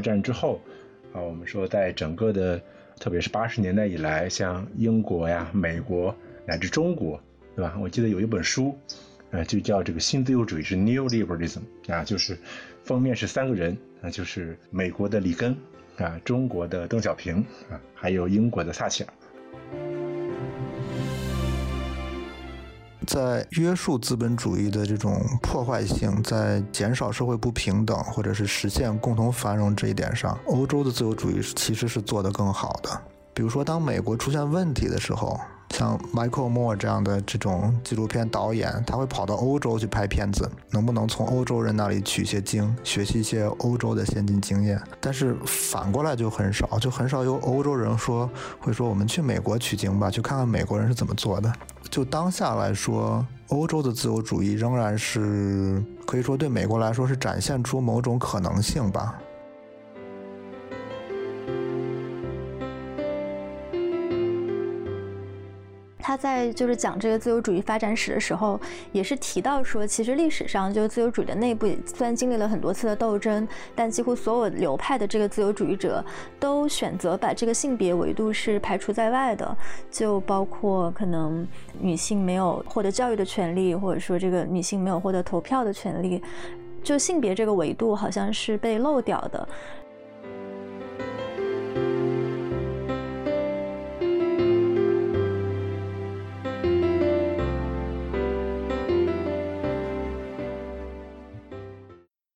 战之后，啊，我们说在整个的，特别是八十年代以来，像英国呀、美国乃至中国，对吧？我记得有一本书，呃，就叫这个新自由主义是 New Liberalism 啊，就是封面是三个人啊，就是美国的里根啊，中国的邓小平啊，还有英国的撒切尔。在约束资本主义的这种破坏性，在减少社会不平等或者是实现共同繁荣这一点上，欧洲的自由主义其实是做得更好的。比如说，当美国出现问题的时候，像 Michael Moore 这样的这种纪录片导演，他会跑到欧洲去拍片子，能不能从欧洲人那里取些经，学习一些欧洲的先进经验？但是反过来就很少，就很少有欧洲人说会说我们去美国取经吧，去看看美国人是怎么做的。就当下来说，欧洲的自由主义仍然是可以说对美国来说是展现出某种可能性吧。他在就是讲这个自由主义发展史的时候，也是提到说，其实历史上就自由主义的内部，虽然经历了很多次的斗争，但几乎所有流派的这个自由主义者都选择把这个性别维度是排除在外的，就包括可能女性没有获得教育的权利，或者说这个女性没有获得投票的权利，就性别这个维度好像是被漏掉的。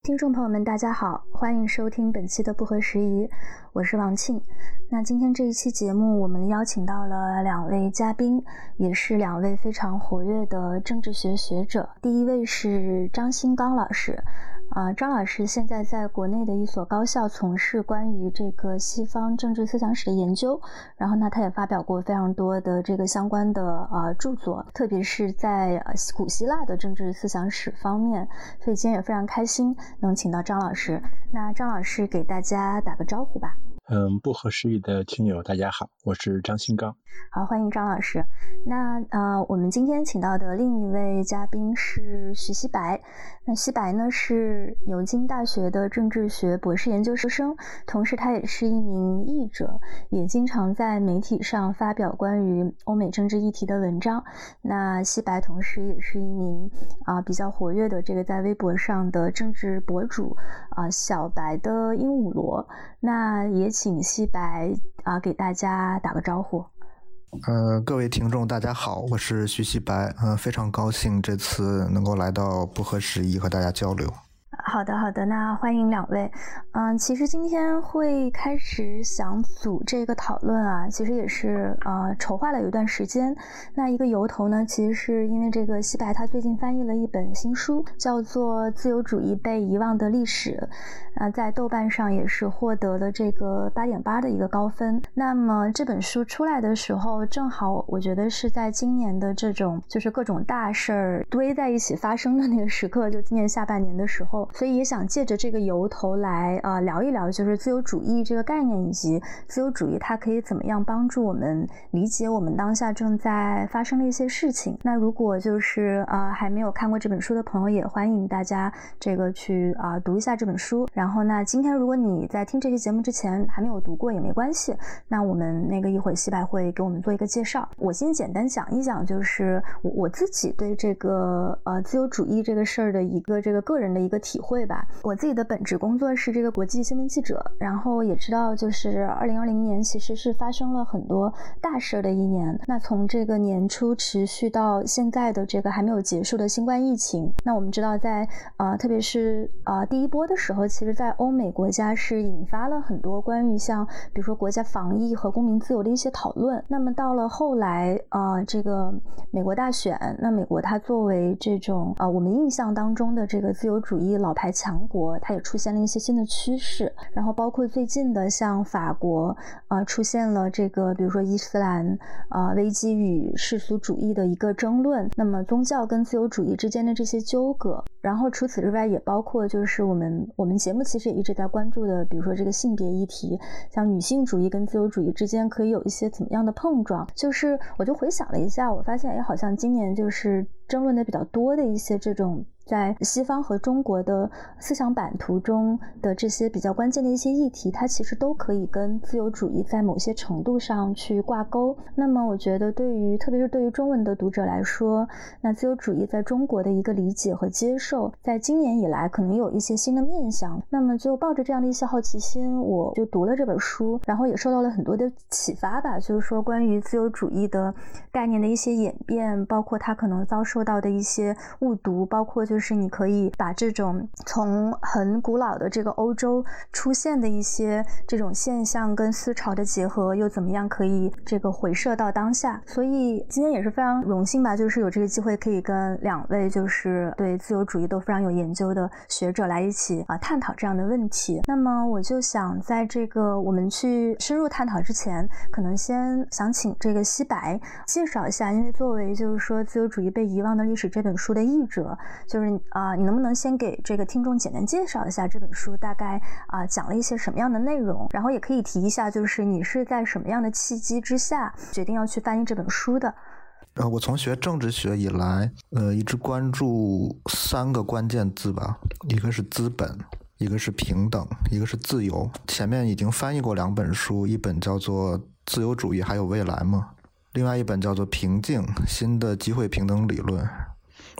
听众朋友们，大家好，欢迎收听本期的不合时宜，我是王庆。那今天这一期节目，我们邀请到了两位嘉宾，也是两位非常活跃的政治学学者。第一位是张新刚老师。啊，张老师现在在国内的一所高校从事关于这个西方政治思想史的研究，然后呢，他也发表过非常多的这个相关的呃著作，特别是在古希腊的政治思想史方面，所以今天也非常开心能请到张老师。那张老师给大家打个招呼吧。嗯，不合时宜的听友，大家好，我是张新刚。好，欢迎张老师。那呃，我们今天请到的另一位嘉宾是徐希白。那希白呢是牛津大学的政治学博士研究生，同时他也是一名译者，也经常在媒体上发表关于欧美政治议题的文章。那西白同时也是一名啊比较活跃的这个在微博上的政治博主啊，小白的鹦鹉螺。那也。请西白啊，给大家打个招呼。呃，各位听众，大家好，我是徐西白，嗯，非常高兴这次能够来到不合时宜和大家交流。好的，好的，那欢迎两位。嗯，其实今天会开始想组这个讨论啊，其实也是呃筹划了有一段时间。那一个由头呢，其实是因为这个西白他最近翻译了一本新书，叫做《自由主义被遗忘的历史》，啊，在豆瓣上也是获得了这个八点八的一个高分。那么这本书出来的时候，正好我觉得是在今年的这种就是各种大事儿堆在一起发生的那个时刻，就今年下半年的时候。所以也想借着这个由头来呃聊一聊，就是自由主义这个概念以及自由主义它可以怎么样帮助我们理解我们当下正在发生的一些事情。那如果就是呃还没有看过这本书的朋友，也欢迎大家这个去啊读一下这本书。然后那今天如果你在听这期节目之前还没有读过也没关系，那我们那个一会儿西白会给我们做一个介绍。我先简单讲一讲，就是我我自己对这个呃自由主义这个事儿的一个这个个人的一个体。会吧，我自己的本职工作是这个国际新闻记者，然后也知道，就是二零二零年其实是发生了很多大事的一年。那从这个年初持续到现在的这个还没有结束的新冠疫情，那我们知道，在呃，特别是呃第一波的时候，其实在欧美国家是引发了很多关于像比如说国家防疫和公民自由的一些讨论。那么到了后来，呃，这个美国大选，那美国它作为这种呃我们印象当中的这个自由主义。老牌强国，它也出现了一些新的趋势，然后包括最近的像法国，啊，出现了这个，比如说伊斯兰啊危机与世俗主义的一个争论，那么宗教跟自由主义之间的这些纠葛，然后除此之外，也包括就是我们我们节目其实也一直在关注的，比如说这个性别议题，像女性主义跟自由主义之间可以有一些怎么样的碰撞，就是我就回想了一下，我发现，哎，好像今年就是争论的比较多的一些这种。在西方和中国的思想版图中的这些比较关键的一些议题，它其实都可以跟自由主义在某些程度上去挂钩。那么，我觉得对于特别是对于中文的读者来说，那自由主义在中国的一个理解和接受，在今年以来可能有一些新的面向。那么，就抱着这样的一些好奇心，我就读了这本书，然后也受到了很多的启发吧。就是说，关于自由主义的概念的一些演变，包括它可能遭受到的一些误读，包括就。就是你可以把这种从很古老的这个欧洲出现的一些这种现象跟思潮的结合，又怎么样可以这个回射到当下？所以今天也是非常荣幸吧，就是有这个机会可以跟两位就是对自由主义都非常有研究的学者来一起啊探讨这样的问题。那么我就想在这个我们去深入探讨之前，可能先想请这个西白介绍一下，因为作为就是说自由主义被遗忘的历史这本书的译者，就是。啊，你能不能先给这个听众简单介绍一下这本书大概啊讲了一些什么样的内容？然后也可以提一下，就是你是在什么样的契机之下决定要去翻译这本书的？呃，我从学政治学以来，呃，一直关注三个关键字吧，一个是资本，一个是平等，一个是自由。前面已经翻译过两本书，一本叫做《自由主义还有未来吗》，另外一本叫做《平静：新的机会平等理论》。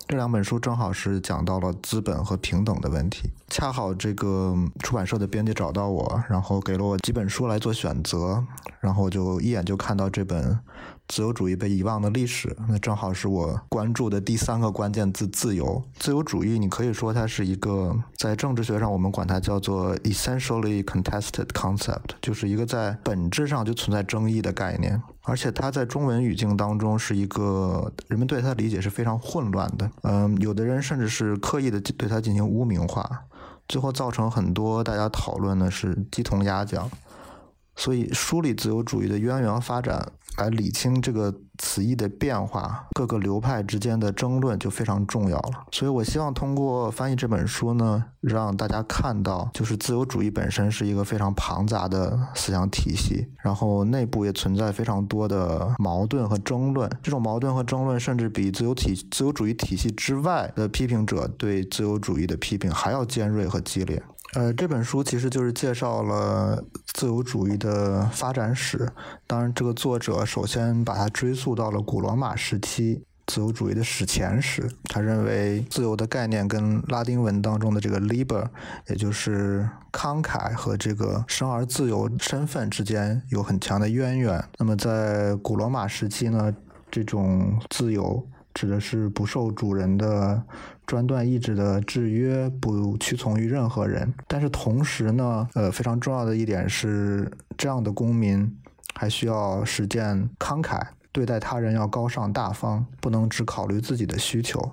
这两本书正好是讲到了资本和平等的问题。恰好这个出版社的编辑找到我，然后给了我几本书来做选择，然后我就一眼就看到这本。自由主义被遗忘的历史，那正好是我关注的第三个关键字——自由。自由主义，你可以说它是一个在政治学上我们管它叫做 essentially contested concept，就是一个在本质上就存在争议的概念。而且它在中文语境当中是一个人们对它的理解是非常混乱的。嗯，有的人甚至是刻意的对它进行污名化，最后造成很多大家讨论的是鸡同鸭讲。所以梳理自由主义的渊源和发展。来理清这个词义的变化，各个流派之间的争论就非常重要了。所以我希望通过翻译这本书呢，让大家看到，就是自由主义本身是一个非常庞杂的思想体系，然后内部也存在非常多的矛盾和争论。这种矛盾和争论，甚至比自由体自由主义体系之外的批评者对自由主义的批评还要尖锐和激烈。呃，这本书其实就是介绍了自由主义的发展史。当然，这个作者首先把它追溯到了古罗马时期自由主义的史前史。他认为自由的概念跟拉丁文当中的这个 liber，也就是慷慨和这个生而自由身份之间有很强的渊源。那么，在古罗马时期呢，这种自由。指的是不受主人的专断意志的制约，不屈从于任何人。但是同时呢，呃，非常重要的一点是，这样的公民还需要实践慷慨，对待他人要高尚大方，不能只考虑自己的需求。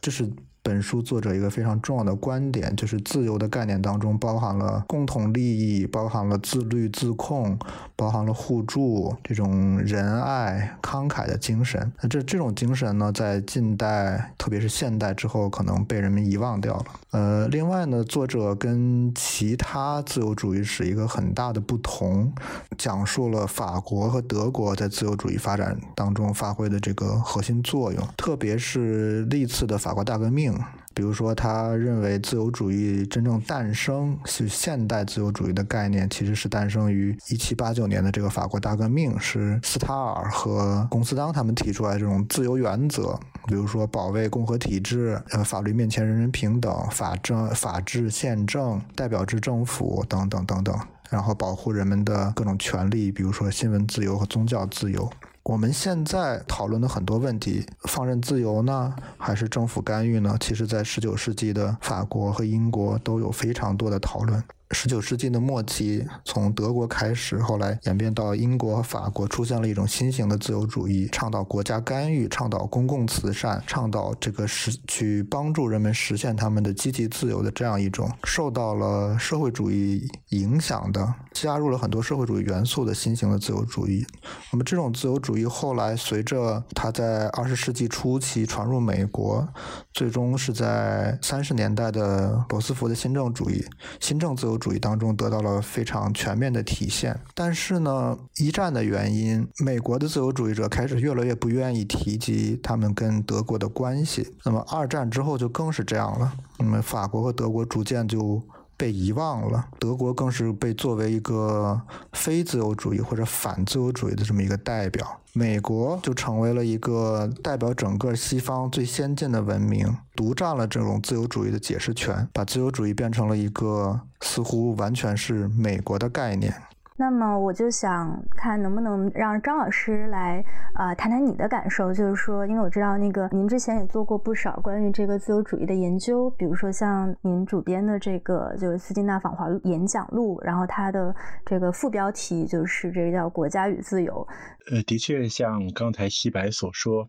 这是。本书作者一个非常重要的观点，就是自由的概念当中包含了共同利益，包含了自律自控，包含了互助这种仁爱慷慨的精神。那这这种精神呢，在近代，特别是现代之后，可能被人们遗忘掉了。呃，另外呢，作者跟其他自由主义史一个很大的不同，讲述了法国和德国在自由主义发展当中发挥的这个核心作用，特别是历次的法国大革命。比如说，他认为自由主义真正诞生是现代自由主义的概念，其实是诞生于一七八九年的这个法国大革命，是斯塔尔和龚斯当他们提出来这种自由原则，比如说保卫共和体制，呃，法律面前人人平等，法政、法治、宪政、代表制政府等等等等，然后保护人们的各种权利，比如说新闻自由和宗教自由。我们现在讨论的很多问题，放任自由呢，还是政府干预呢？其实，在十九世纪的法国和英国都有非常多的讨论。十九世纪的末期，从德国开始，后来演变到英国和法国，出现了一种新型的自由主义，倡导国家干预，倡导公共慈善，倡导这个实去帮助人们实现他们的积极自由的这样一种受到了社会主义影响的，加入了很多社会主义元素的新型的自由主义。那么，这种自由主义后来随着它在二十世纪初期传入美国，最终是在三十年代的罗斯福的新政主义、新政自由。主义当中得到了非常全面的体现。但是呢，一战的原因，美国的自由主义者开始越来越不愿意提及他们跟德国的关系。那么二战之后就更是这样了。那么法国和德国逐渐就。被遗忘了，德国更是被作为一个非自由主义或者反自由主义的这么一个代表，美国就成为了一个代表整个西方最先进的文明，独占了这种自由主义的解释权，把自由主义变成了一个似乎完全是美国的概念。那么我就想看能不能让张老师来呃谈谈你的感受，就是说，因为我知道那个您之前也做过不少关于这个自由主义的研究，比如说像您主编的这个就是斯金纳访华演讲录，然后它的这个副标题就是这个叫“国家与自由”。呃，的确像刚才西白所说，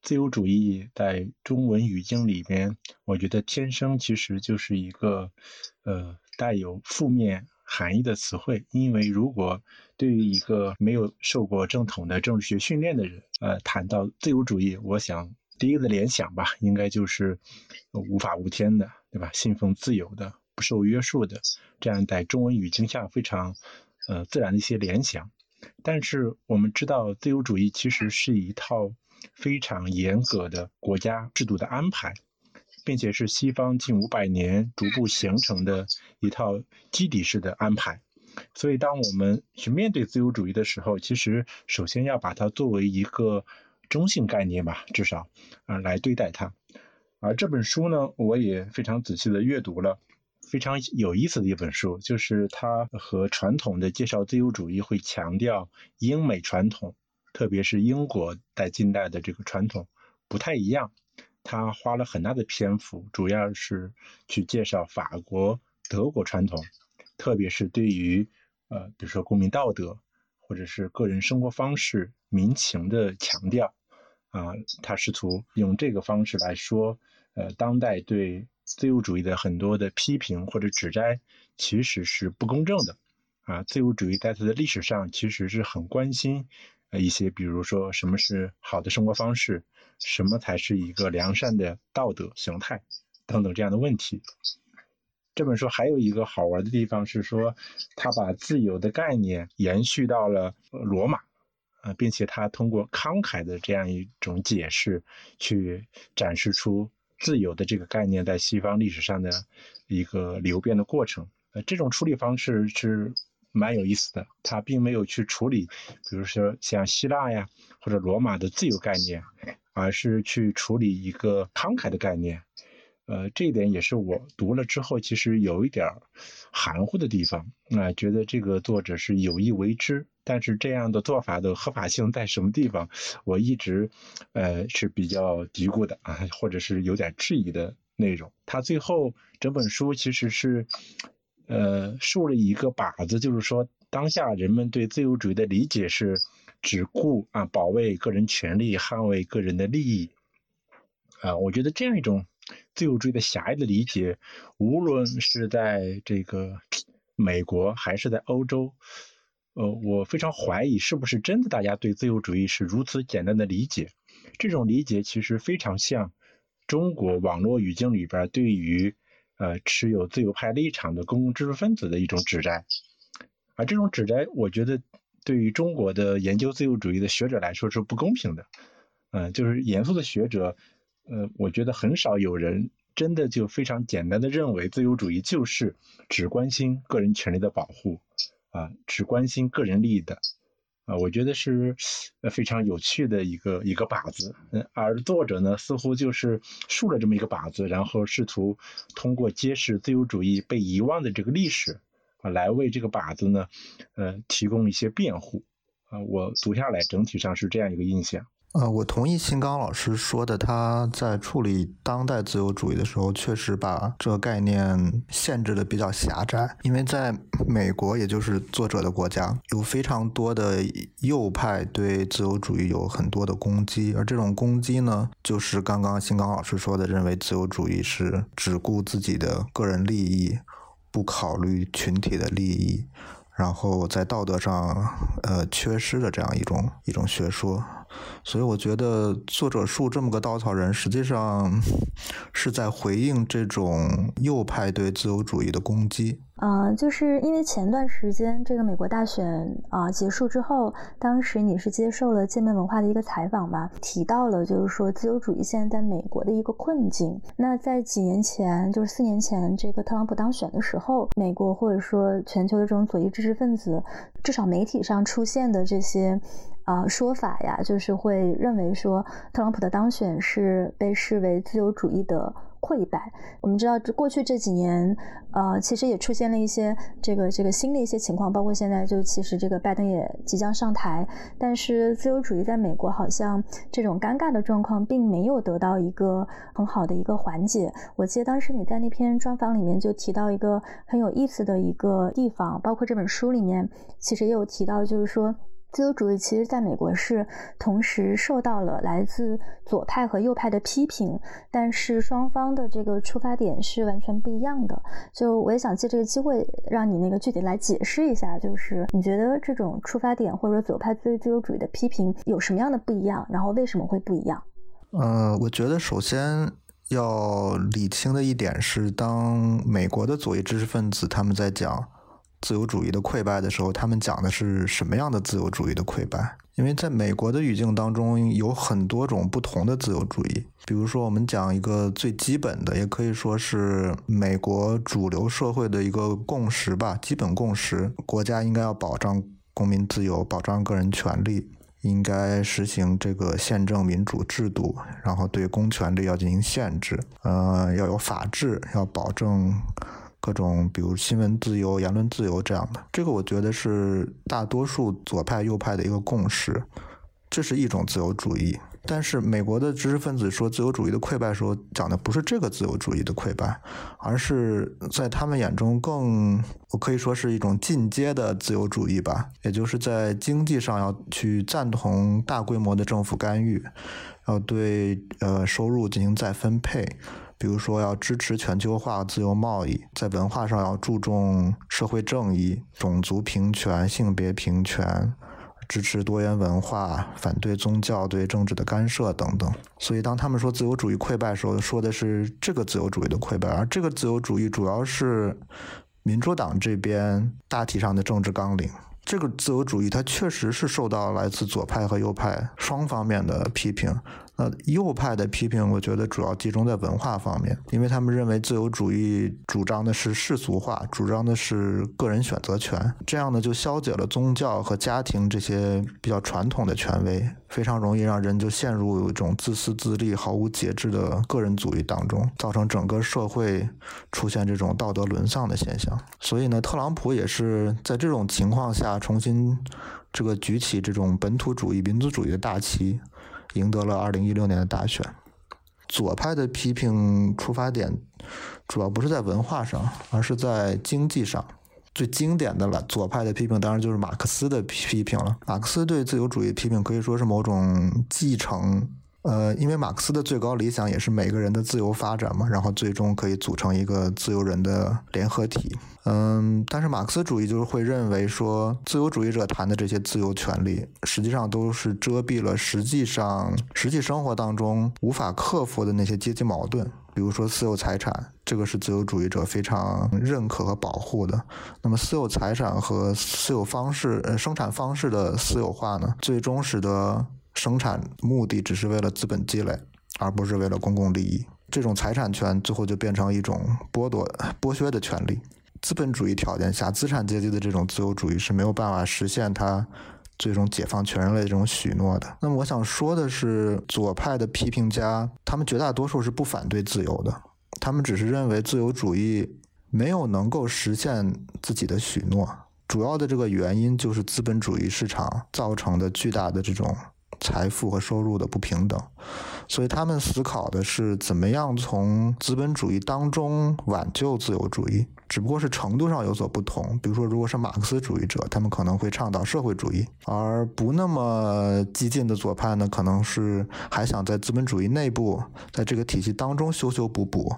自由主义在中文语境里边，我觉得天生其实就是一个呃带有负面。含义的词汇，因为如果对于一个没有受过正统的政治学训练的人，呃，谈到自由主义，我想第一个的联想吧，应该就是无法无天的，对吧？信奉自由的、不受约束的，这样在中文语境下非常呃自然的一些联想。但是我们知道，自由主义其实是一套非常严格的国家制度的安排。并且是西方近五百年逐步形成的一套基底式的安排，所以当我们去面对自由主义的时候，其实首先要把它作为一个中性概念吧，至少啊来对待它。而这本书呢，我也非常仔细的阅读了，非常有意思的一本书，就是它和传统的介绍自由主义会强调英美传统，特别是英国在近代的这个传统不太一样。他花了很大的篇幅，主要是去介绍法国、德国传统，特别是对于呃，比如说公民道德或者是个人生活方式、民情的强调。啊，他试图用这个方式来说，呃，当代对自由主义的很多的批评或者指摘其实是不公正的。啊，自由主义在它的历史上其实是很关心呃一些，比如说什么是好的生活方式。什么才是一个良善的道德形态？等等这样的问题。这本书还有一个好玩的地方是说，他把自由的概念延续到了罗马，啊，并且他通过慷慨的这样一种解释，去展示出自由的这个概念在西方历史上的一个流变的过程。呃，这种处理方式是。蛮有意思的，他并没有去处理，比如说像希腊呀或者罗马的自由概念，而是去处理一个慷慨的概念。呃，这一点也是我读了之后其实有一点含糊的地方啊，觉得这个作者是有意为之，但是这样的做法的合法性在什么地方，我一直呃是比较嘀咕的啊，或者是有点质疑的内容。他最后整本书其实是。呃，竖了一个靶子，就是说，当下人们对自由主义的理解是只顾啊保卫个人权利、捍卫个人的利益啊。我觉得这样一种自由主义的狭隘的理解，无论是在这个美国还是在欧洲，呃，我非常怀疑是不是真的大家对自由主义是如此简单的理解。这种理解其实非常像中国网络语境里边对于。呃，持有自由派立场的公共知识分子的一种指摘，而这种指摘，我觉得对于中国的研究自由主义的学者来说是不公平的。嗯，就是严肃的学者，呃，我觉得很少有人真的就非常简单的认为自由主义就是只关心个人权利的保护，啊，只关心个人利益的。啊，我觉得是呃非常有趣的一个一个靶子，嗯，而作者呢似乎就是竖了这么一个靶子，然后试图通过揭示自由主义被遗忘的这个历史啊，来为这个靶子呢，呃，提供一些辩护啊。我读下来整体上是这样一个印象。呃，我同意新刚老师说的，他在处理当代自由主义的时候，确实把这个概念限制的比较狭窄。因为在美国，也就是作者的国家，有非常多的右派对自由主义有很多的攻击，而这种攻击呢，就是刚刚新刚老师说的，认为自由主义是只顾自己的个人利益，不考虑群体的利益，然后在道德上呃缺失的这样一种一种学说。所以我觉得作者树这么个稻草人，实际上 是在回应这种右派对自由主义的攻击。嗯，就是因为前段时间这个美国大选啊结束之后，当时你是接受了界面文化的一个采访嘛，提到了就是说自由主义现在在美国的一个困境。那在几年前，就是四年前这个特朗普当选的时候，美国或者说全球的这种左翼知识分子，至少媒体上出现的这些啊说法呀，就是会认为说特朗普的当选是被视为自由主义的。溃败。我们知道，过去这几年，呃，其实也出现了一些这个这个新的一些情况，包括现在就其实这个拜登也即将上台，但是自由主义在美国好像这种尴尬的状况并没有得到一个很好的一个缓解。我记得当时你在那篇专访里面就提到一个很有意思的一个地方，包括这本书里面其实也有提到，就是说。自由主义其实在美国是同时受到了来自左派和右派的批评，但是双方的这个出发点是完全不一样的。就我也想借这个机会让你那个具体来解释一下，就是你觉得这种出发点或者左派对自由主义的批评有什么样的不一样，然后为什么会不一样？呃，我觉得首先要理清的一点是，当美国的左翼知识分子他们在讲。自由主义的溃败的时候，他们讲的是什么样的自由主义的溃败？因为在美国的语境当中，有很多种不同的自由主义。比如说，我们讲一个最基本的，也可以说是美国主流社会的一个共识吧，基本共识：国家应该要保障公民自由，保障个人权利，应该实行这个宪政民主制度，然后对公权力要进行限制，呃，要有法治，要保证。各种，比如新闻自由、言论自由这样的，这个我觉得是大多数左派、右派的一个共识，这是一种自由主义。但是美国的知识分子说自由主义的溃败时候，讲的不是这个自由主义的溃败，而是在他们眼中更，我可以说是一种进阶的自由主义吧，也就是在经济上要去赞同大规模的政府干预，要对呃收入进行再分配。比如说，要支持全球化、自由贸易，在文化上要注重社会正义、种族平权、性别平权，支持多元文化，反对宗教对政治的干涉等等。所以，当他们说自由主义溃败的时候，说的是这个自由主义的溃败，而这个自由主义主要是民主党这边大体上的政治纲领。这个自由主义它确实是受到来自左派和右派双方面的批评。那右派的批评，我觉得主要集中在文化方面，因为他们认为自由主义主张的是世俗化，主张的是个人选择权，这样呢就消解了宗教和家庭这些比较传统的权威，非常容易让人就陷入一种自私自利、毫无节制的个人主义当中，造成整个社会出现这种道德沦丧的现象。所以呢，特朗普也是在这种情况下重新这个举起这种本土主义、民族主义的大旗。赢得了二零一六年的大选。左派的批评出发点主要不是在文化上，而是在经济上。最经典的了，左派的批评当然就是马克思的批评了。马克思对自由主义批评可以说是某种继承。呃，因为马克思的最高理想也是每个人的自由发展嘛，然后最终可以组成一个自由人的联合体。嗯，但是马克思主义就是会认为说，自由主义者谈的这些自由权利，实际上都是遮蔽了实际上实际生活当中无法克服的那些阶级矛盾。比如说私有财产，这个是自由主义者非常认可和保护的。那么私有财产和私有方式呃生产方式的私有化呢，最终使得。生产目的只是为了资本积累，而不是为了公共利益。这种财产权最后就变成一种剥夺、剥削的权利。资本主义条件下，资产阶级的这种自由主义是没有办法实现它最终解放全人类这种许诺的。那么，我想说的是，左派的批评家，他们绝大多数是不反对自由的，他们只是认为自由主义没有能够实现自己的许诺。主要的这个原因就是资本主义市场造成的巨大的这种。财富和收入的不平等，所以他们思考的是怎么样从资本主义当中挽救自由主义，只不过是程度上有所不同。比如说，如果是马克思主义者，他们可能会倡导社会主义；而不那么激进的左派呢，可能是还想在资本主义内部，在这个体系当中修修补补，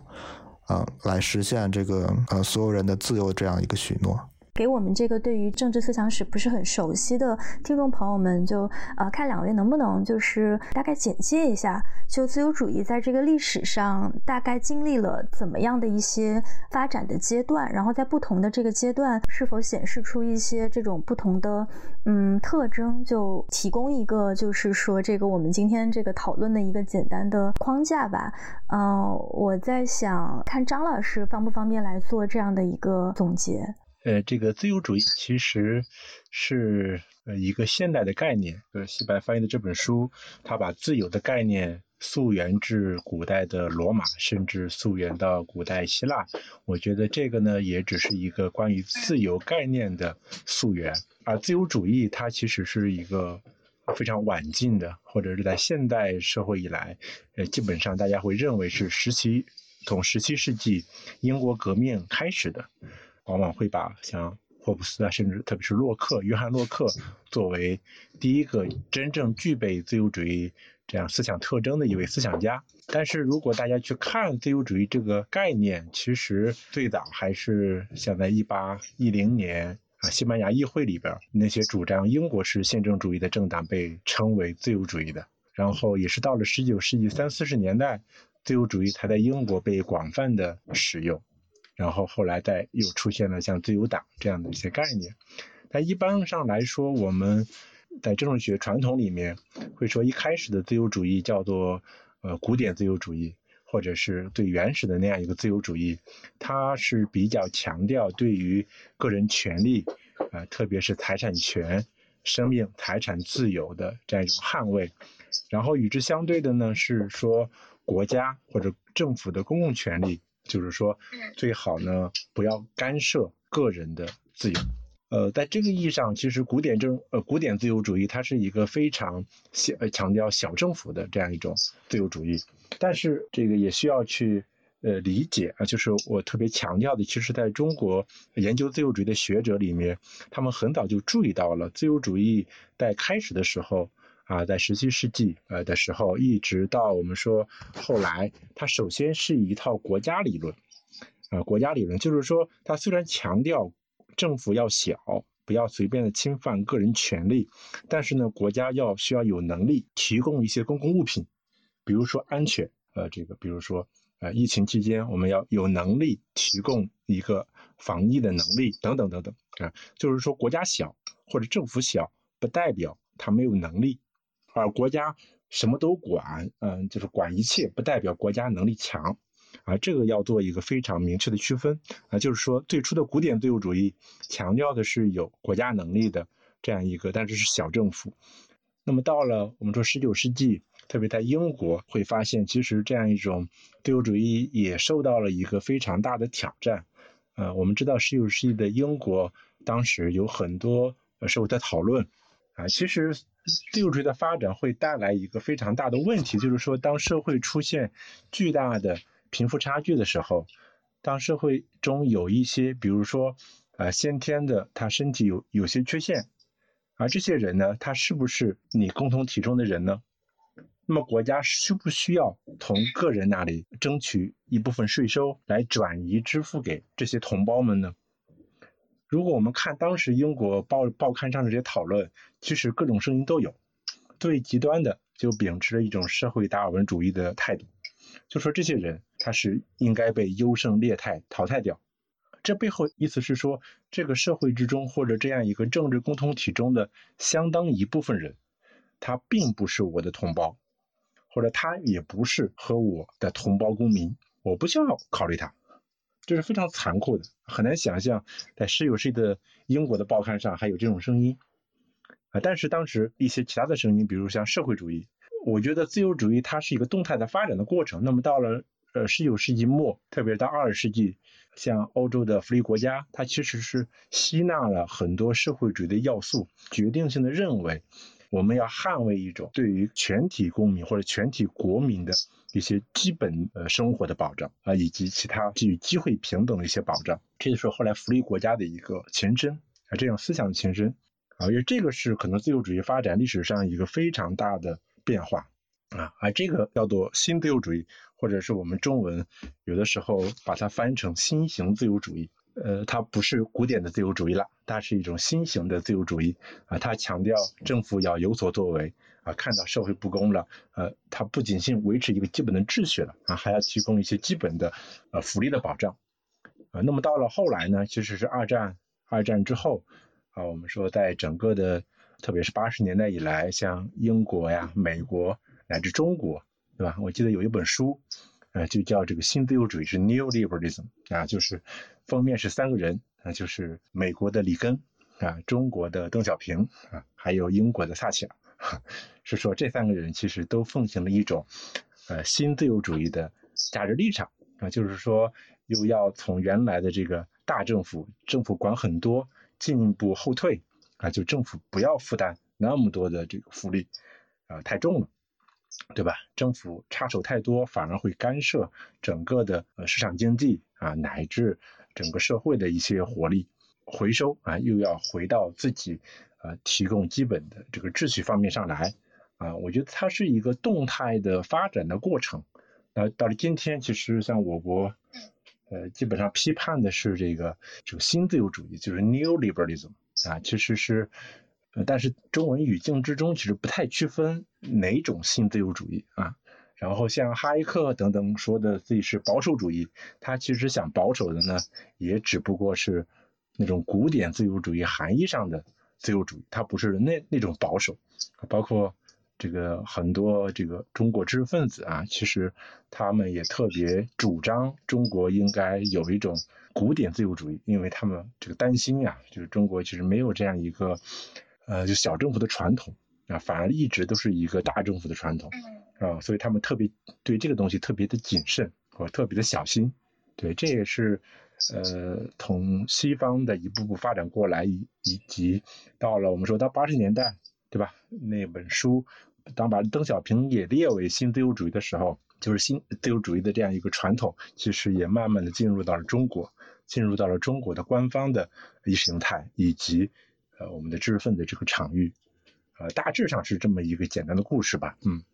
呃，来实现这个呃所有人的自由这样一个许诺。给我们这个对于政治思想史不是很熟悉的听众朋友们，就呃看两位能不能就是大概简介一下，就自由主义在这个历史上大概经历了怎么样的一些发展的阶段，然后在不同的这个阶段是否显示出一些这种不同的嗯特征，就提供一个就是说这个我们今天这个讨论的一个简单的框架吧。嗯，我在想看张老师方不方便来做这样的一个总结。呃，这个自由主义其实是一个现代的概念。呃，西白翻译的这本书，他把自由的概念溯源至古代的罗马，甚至溯源到古代希腊。我觉得这个呢，也只是一个关于自由概念的溯源。而自由主义它其实是一个非常晚近的，或者是在现代社会以来，呃，基本上大家会认为是十七从十七世纪英国革命开始的。往往会把像霍布斯啊，甚至特别是洛克、约翰·洛克作为第一个真正具备自由主义这样思想特征的一位思想家。但是如果大家去看自由主义这个概念，其实最早还是像在一八一零年啊，西班牙议会里边那些主张英国式宪政主义的政党被称为自由主义的。然后也是到了十九世纪三四十年代，自由主义才在英国被广泛的使用。然后后来再又出现了像自由党这样的一些概念，但一般上来说，我们在政治学传统里面会说，一开始的自由主义叫做呃古典自由主义，或者是最原始的那样一个自由主义，它是比较强调对于个人权利，呃特别是财产权、生命财产自由的这样一种捍卫。然后与之相对的呢，是说国家或者政府的公共权利。就是说，最好呢不要干涉个人的自由。呃，在这个意义上，其实古典政呃古典自由主义它是一个非常小强调小政府的这样一种自由主义。但是这个也需要去呃理解啊，就是我特别强调的，其实在中国研究自由主义的学者里面，他们很早就注意到了自由主义在开始的时候。啊，在十七世纪呃的时候，一直到我们说后来，它首先是一套国家理论，啊，国家理论就是说，它虽然强调政府要小，不要随便的侵犯个人权利，但是呢，国家要需要有能力提供一些公共物品，比如说安全，呃，这个比如说呃，疫情期间我们要有能力提供一个防疫的能力等等等等啊，就是说国家小或者政府小，不代表它没有能力。而国家什么都管，嗯，就是管一切，不代表国家能力强，啊，这个要做一个非常明确的区分，啊，就是说最初的古典自由主义强调的是有国家能力的这样一个，但是是小政府。那么到了我们说十九世纪，特别在英国，会发现其实这样一种自由主义也受到了一个非常大的挑战。呃，我们知道十九世纪的英国当时有很多社会的讨论。啊，其实自由主义的发展会带来一个非常大的问题，就是说，当社会出现巨大的贫富差距的时候，当社会中有一些，比如说，呃，先天的他身体有有些缺陷，而这些人呢，他是不是你共同体中的人呢？那么国家需不需要从个人那里争取一部分税收来转移支付给这些同胞们呢？如果我们看当时英国报报刊上的这些讨论，其实各种声音都有。最极端的就秉持了一种社会达尔文主义的态度，就说这些人他是应该被优胜劣汰淘汰掉。这背后意思是说，这个社会之中或者这样一个政治共同体中的相当一部分人，他并不是我的同胞，或者他也不是和我的同胞公民，我不需要考虑他。这是非常残酷的，很难想象在十九世纪的英国的报刊上还有这种声音啊！但是当时一些其他的声音，比如像社会主义，我觉得自由主义它是一个动态的发展的过程。那么到了呃十九世纪末，特别是到二十世纪，像欧洲的福利国家，它其实是吸纳了很多社会主义的要素，决定性的认为。我们要捍卫一种对于全体公民或者全体国民的一些基本呃生活的保障啊，以及其他基于机会平等的一些保障，这就是后来福利国家的一个前身啊，这种思想的前身。啊，因为这个是可能自由主义发展历史上一个非常大的变化啊，而这个叫做新自由主义，或者是我们中文有的时候把它翻成新型自由主义呃，它不是古典的自由主义了，它是一种新型的自由主义啊。它强调政府要有所作为啊，看到社会不公了，呃，它不仅仅维持一个基本的秩序了啊，还要提供一些基本的呃福利的保障啊。那么到了后来呢，其实是二战二战之后啊，我们说在整个的，特别是八十年代以来，像英国呀、美国乃至中国，对吧？我记得有一本书。呃，就叫这个新自由主义是 New Liberalism 啊，就是封面是三个人啊，就是美国的里根啊，中国的邓小平啊，还有英国的撒切尔，是说这三个人其实都奉行了一种呃新自由主义的价值立场啊，就是说又要从原来的这个大政府，政府管很多，进一步后退啊，就政府不要负担那么多的这个福利啊，太重了。对吧？政府插手太多，反而会干涉整个的呃市场经济啊，乃至整个社会的一些活力。回收啊，又要回到自己呃提供基本的这个秩序方面上来啊。我觉得它是一个动态的发展的过程。那到了今天，其实像我国呃基本上批判的是这个这个新自由主义，就是 New Liberalism 啊，其实是。但是中文语境之中其实不太区分哪种新自由主义啊。然后像哈耶克等等说的自己是保守主义，他其实想保守的呢，也只不过是那种古典自由主义含义上的自由主义，他不是那那种保守。包括这个很多这个中国知识分子啊，其实他们也特别主张中国应该有一种古典自由主义，因为他们这个担心呀，就是中国其实没有这样一个。呃，就小政府的传统啊，反而一直都是一个大政府的传统啊，所以他们特别对这个东西特别的谨慎和特别的小心。对，这也是呃，从西方的一步步发展过来，以以及到了我们说到八十年代，对吧？那本书当把邓小平也列为新自由主义的时候，就是新自由主义的这样一个传统，其实也慢慢的进入到了中国，进入到了中国的官方的意识形态以及。呃，我们的知识分子这个场域，呃，大致上是这么一个简单的故事吧，嗯。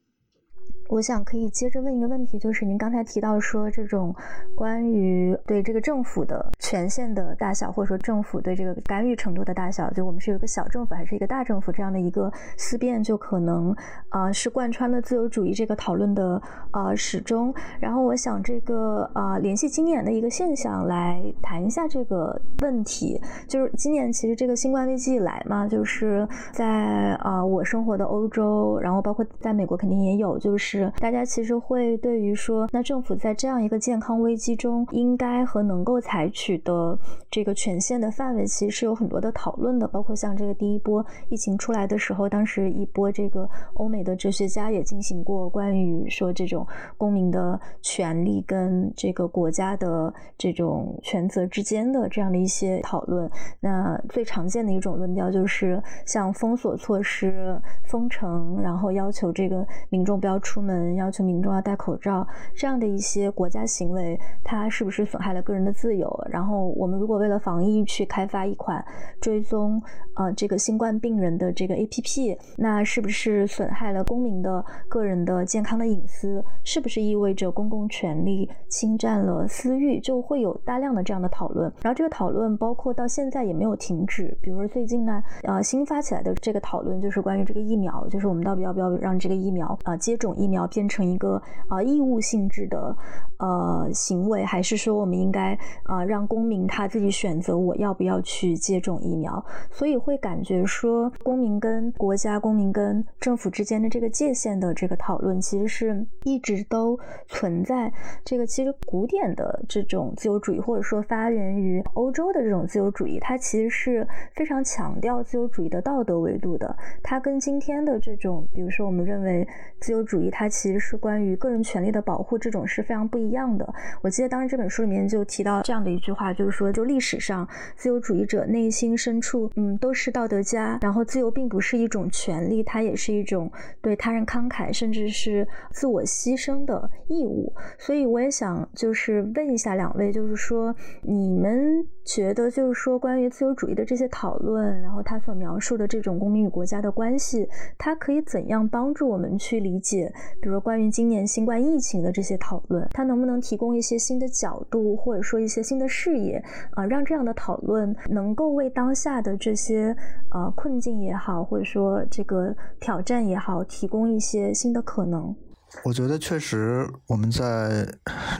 我想可以接着问一个问题，就是您刚才提到说这种关于对这个政府的权限的大小，或者说政府对这个干预程度的大小，就我们是有一个小政府还是一个大政府这样的一个思辨，就可能啊是贯穿了自由主义这个讨论的呃始终。然后我想这个啊联系今年的一个现象来谈一下这个问题，就是今年其实这个新冠危机以来嘛，就是在啊我生活的欧洲，然后包括在美国肯定也有，就是。大家其实会对于说，那政府在这样一个健康危机中，应该和能够采取的这个权限的范围，其实是有很多的讨论的。包括像这个第一波疫情出来的时候，当时一波这个欧美的哲学家也进行过关于说这种公民的权利跟这个国家的这种权责之间的这样的一些讨论。那最常见的一种论调就是，像封锁措施、封城，然后要求这个民众不要出。们要求民众要戴口罩，这样的一些国家行为，它是不是损害了个人的自由？然后我们如果为了防疫去开发一款追踪呃这个新冠病人的这个 APP，那是不是损害了公民的个人的健康的隐私？是不是意味着公共权利侵占了私欲？就会有大量的这样的讨论。然后这个讨论包括到现在也没有停止。比如说最近呢，呃新发起来的这个讨论就是关于这个疫苗，就是我们到底要不要让这个疫苗啊接种疫苗？要变成一个啊义务性质的呃行为，还是说我们应该啊让公民他自己选择我要不要去接种疫苗？所以会感觉说公民跟国家、公民跟政府之间的这个界限的这个讨论，其实是一直都存在。这个其实古典的这种自由主义，或者说发源于欧洲的这种自由主义，它其实是非常强调自由主义的道德维度的。它跟今天的这种，比如说我们认为自由主义，它其实是关于个人权利的保护，这种是非常不一样的。我记得当时这本书里面就提到这样的一句话，就是说，就历史上自由主义者内心深处，嗯，都是道德家。然后，自由并不是一种权利，它也是一种对他人慷慨，甚至是自我牺牲的义务。所以，我也想就是问一下两位，就是说，你们觉得，就是说，关于自由主义的这些讨论，然后他所描述的这种公民与国家的关系，它可以怎样帮助我们去理解比如关于今年新冠疫情的这些讨论，它能不能提供一些新的角度，或者说一些新的视野啊，让这样的讨论能够为当下的这些呃困境也好，或者说这个挑战也好，提供一些新的可能。我觉得确实，我们在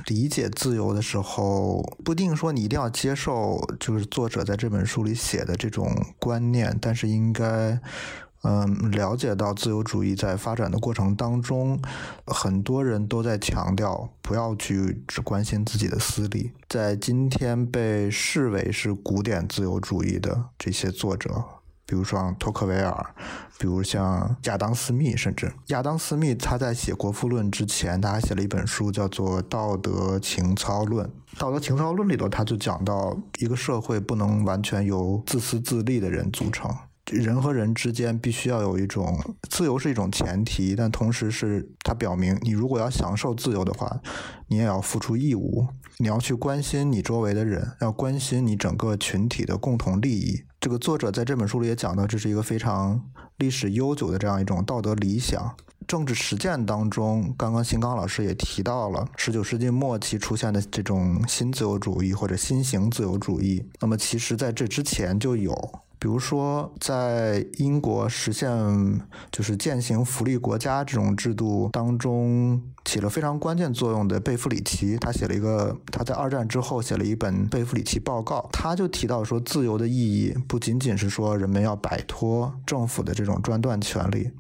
理解自由的时候，不一定说你一定要接受，就是作者在这本书里写的这种观念，但是应该，嗯，了解到自由主义在发展的过程当中，很多人都在强调不要去只关心自己的私利。在今天被视为是古典自由主义的这些作者。比如说托克维尔，比如像亚当斯密，甚至亚当斯密他在写《国富论》之前，他还写了一本书，叫做《道德情操论》。《道德情操论》里头，他就讲到一个社会不能完全由自私自利的人组成，人和人之间必须要有一种自由是一种前提，但同时是它表明，你如果要享受自由的话，你也要付出义务，你要去关心你周围的人，要关心你整个群体的共同利益。这个作者在这本书里也讲到，这是一个非常历史悠久的这样一种道德理想。政治实践当中，刚刚新刚老师也提到了十九世纪末期出现的这种新自由主义或者新型自由主义。那么，其实在这之前就有。比如说，在英国实现就是践行福利国家这种制度当中起了非常关键作用的贝弗里奇，他写了一个他在二战之后写了一本贝弗里奇报告，他就提到说，自由的意义不仅仅是说人们要摆脱政府的这种专断权利，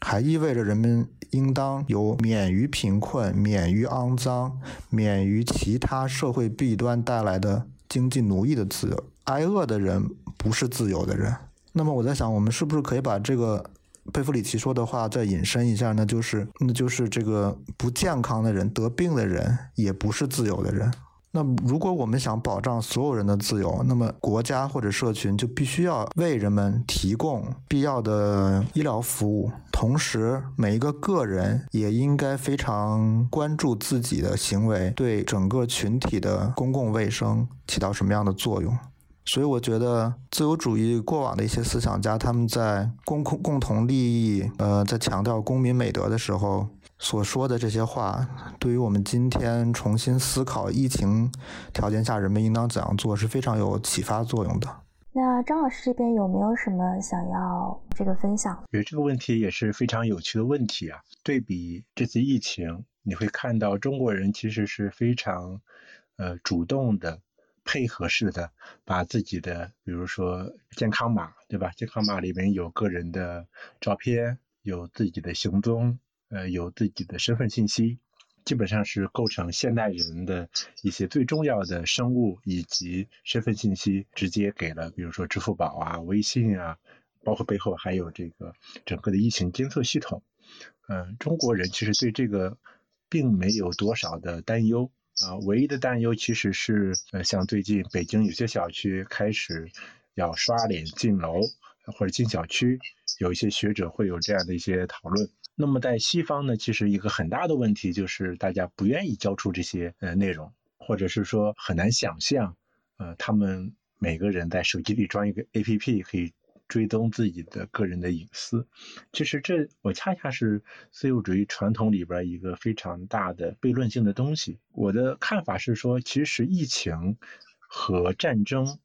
还意味着人们应当有免于贫困、免于肮脏、免于其他社会弊端带来的经济奴役的自由。挨饿的人不是自由的人。那么我在想，我们是不是可以把这个佩弗里奇说的话再引申一下呢？就是，那就是这个不健康的人、得病的人也不是自由的人。那如果我们想保障所有人的自由，那么国家或者社群就必须要为人们提供必要的医疗服务，同时每一个个人也应该非常关注自己的行为对整个群体的公共卫生起到什么样的作用。所以我觉得自由主义过往的一些思想家，他们在共共共同利益，呃，在强调公民美德的时候所说的这些话，对于我们今天重新思考疫情条件下人们应当怎样做，是非常有启发作用的。那张老师这边有没有什么想要这个分享？觉得这个问题也是非常有趣的问题啊。对比这次疫情，你会看到中国人其实是非常呃主动的。配合式的把自己的，比如说健康码，对吧？健康码里面有个人的照片，有自己的行踪，呃，有自己的身份信息，基本上是构成现代人的一些最重要的生物以及身份信息，直接给了，比如说支付宝啊、微信啊，包括背后还有这个整个的疫情监测系统。嗯，中国人其实对这个并没有多少的担忧。啊，唯一的担忧其实是，呃，像最近北京有些小区开始要刷脸进楼或者进小区，有一些学者会有这样的一些讨论。那么在西方呢，其实一个很大的问题就是大家不愿意交出这些呃内容，或者是说很难想象，呃，他们每个人在手机里装一个 APP 可以。追踪自己的个人的隐私，其实这我恰恰是自由主义传统里边一个非常大的悖论性的东西。我的看法是说，其实疫情和战争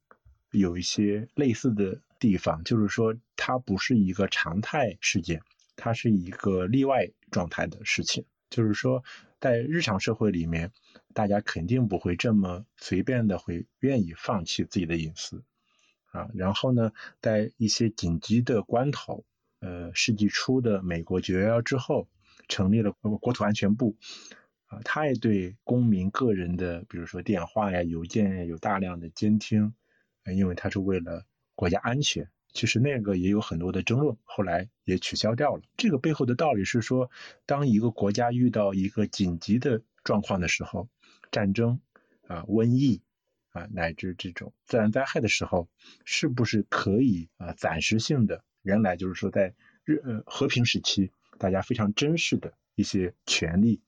有一些类似的地方，就是说它不是一个常态事件，它是一个例外状态的事情。就是说，在日常社会里面，大家肯定不会这么随便的会愿意放弃自己的隐私。啊，然后呢，在一些紧急的关头，呃，世纪初的美国九幺幺之后，成立了国土安全部，啊，他也对公民个人的，比如说电话呀、邮件呀，有大量的监听，因为他是为了国家安全。其实那个也有很多的争论，后来也取消掉了。这个背后的道理是说，当一个国家遇到一个紧急的状况的时候，战争啊、瘟疫。啊，乃至这种自然灾害的时候，是不是可以啊暂时性的？原来就是说在日呃和平时期，大家非常珍视的一些权利，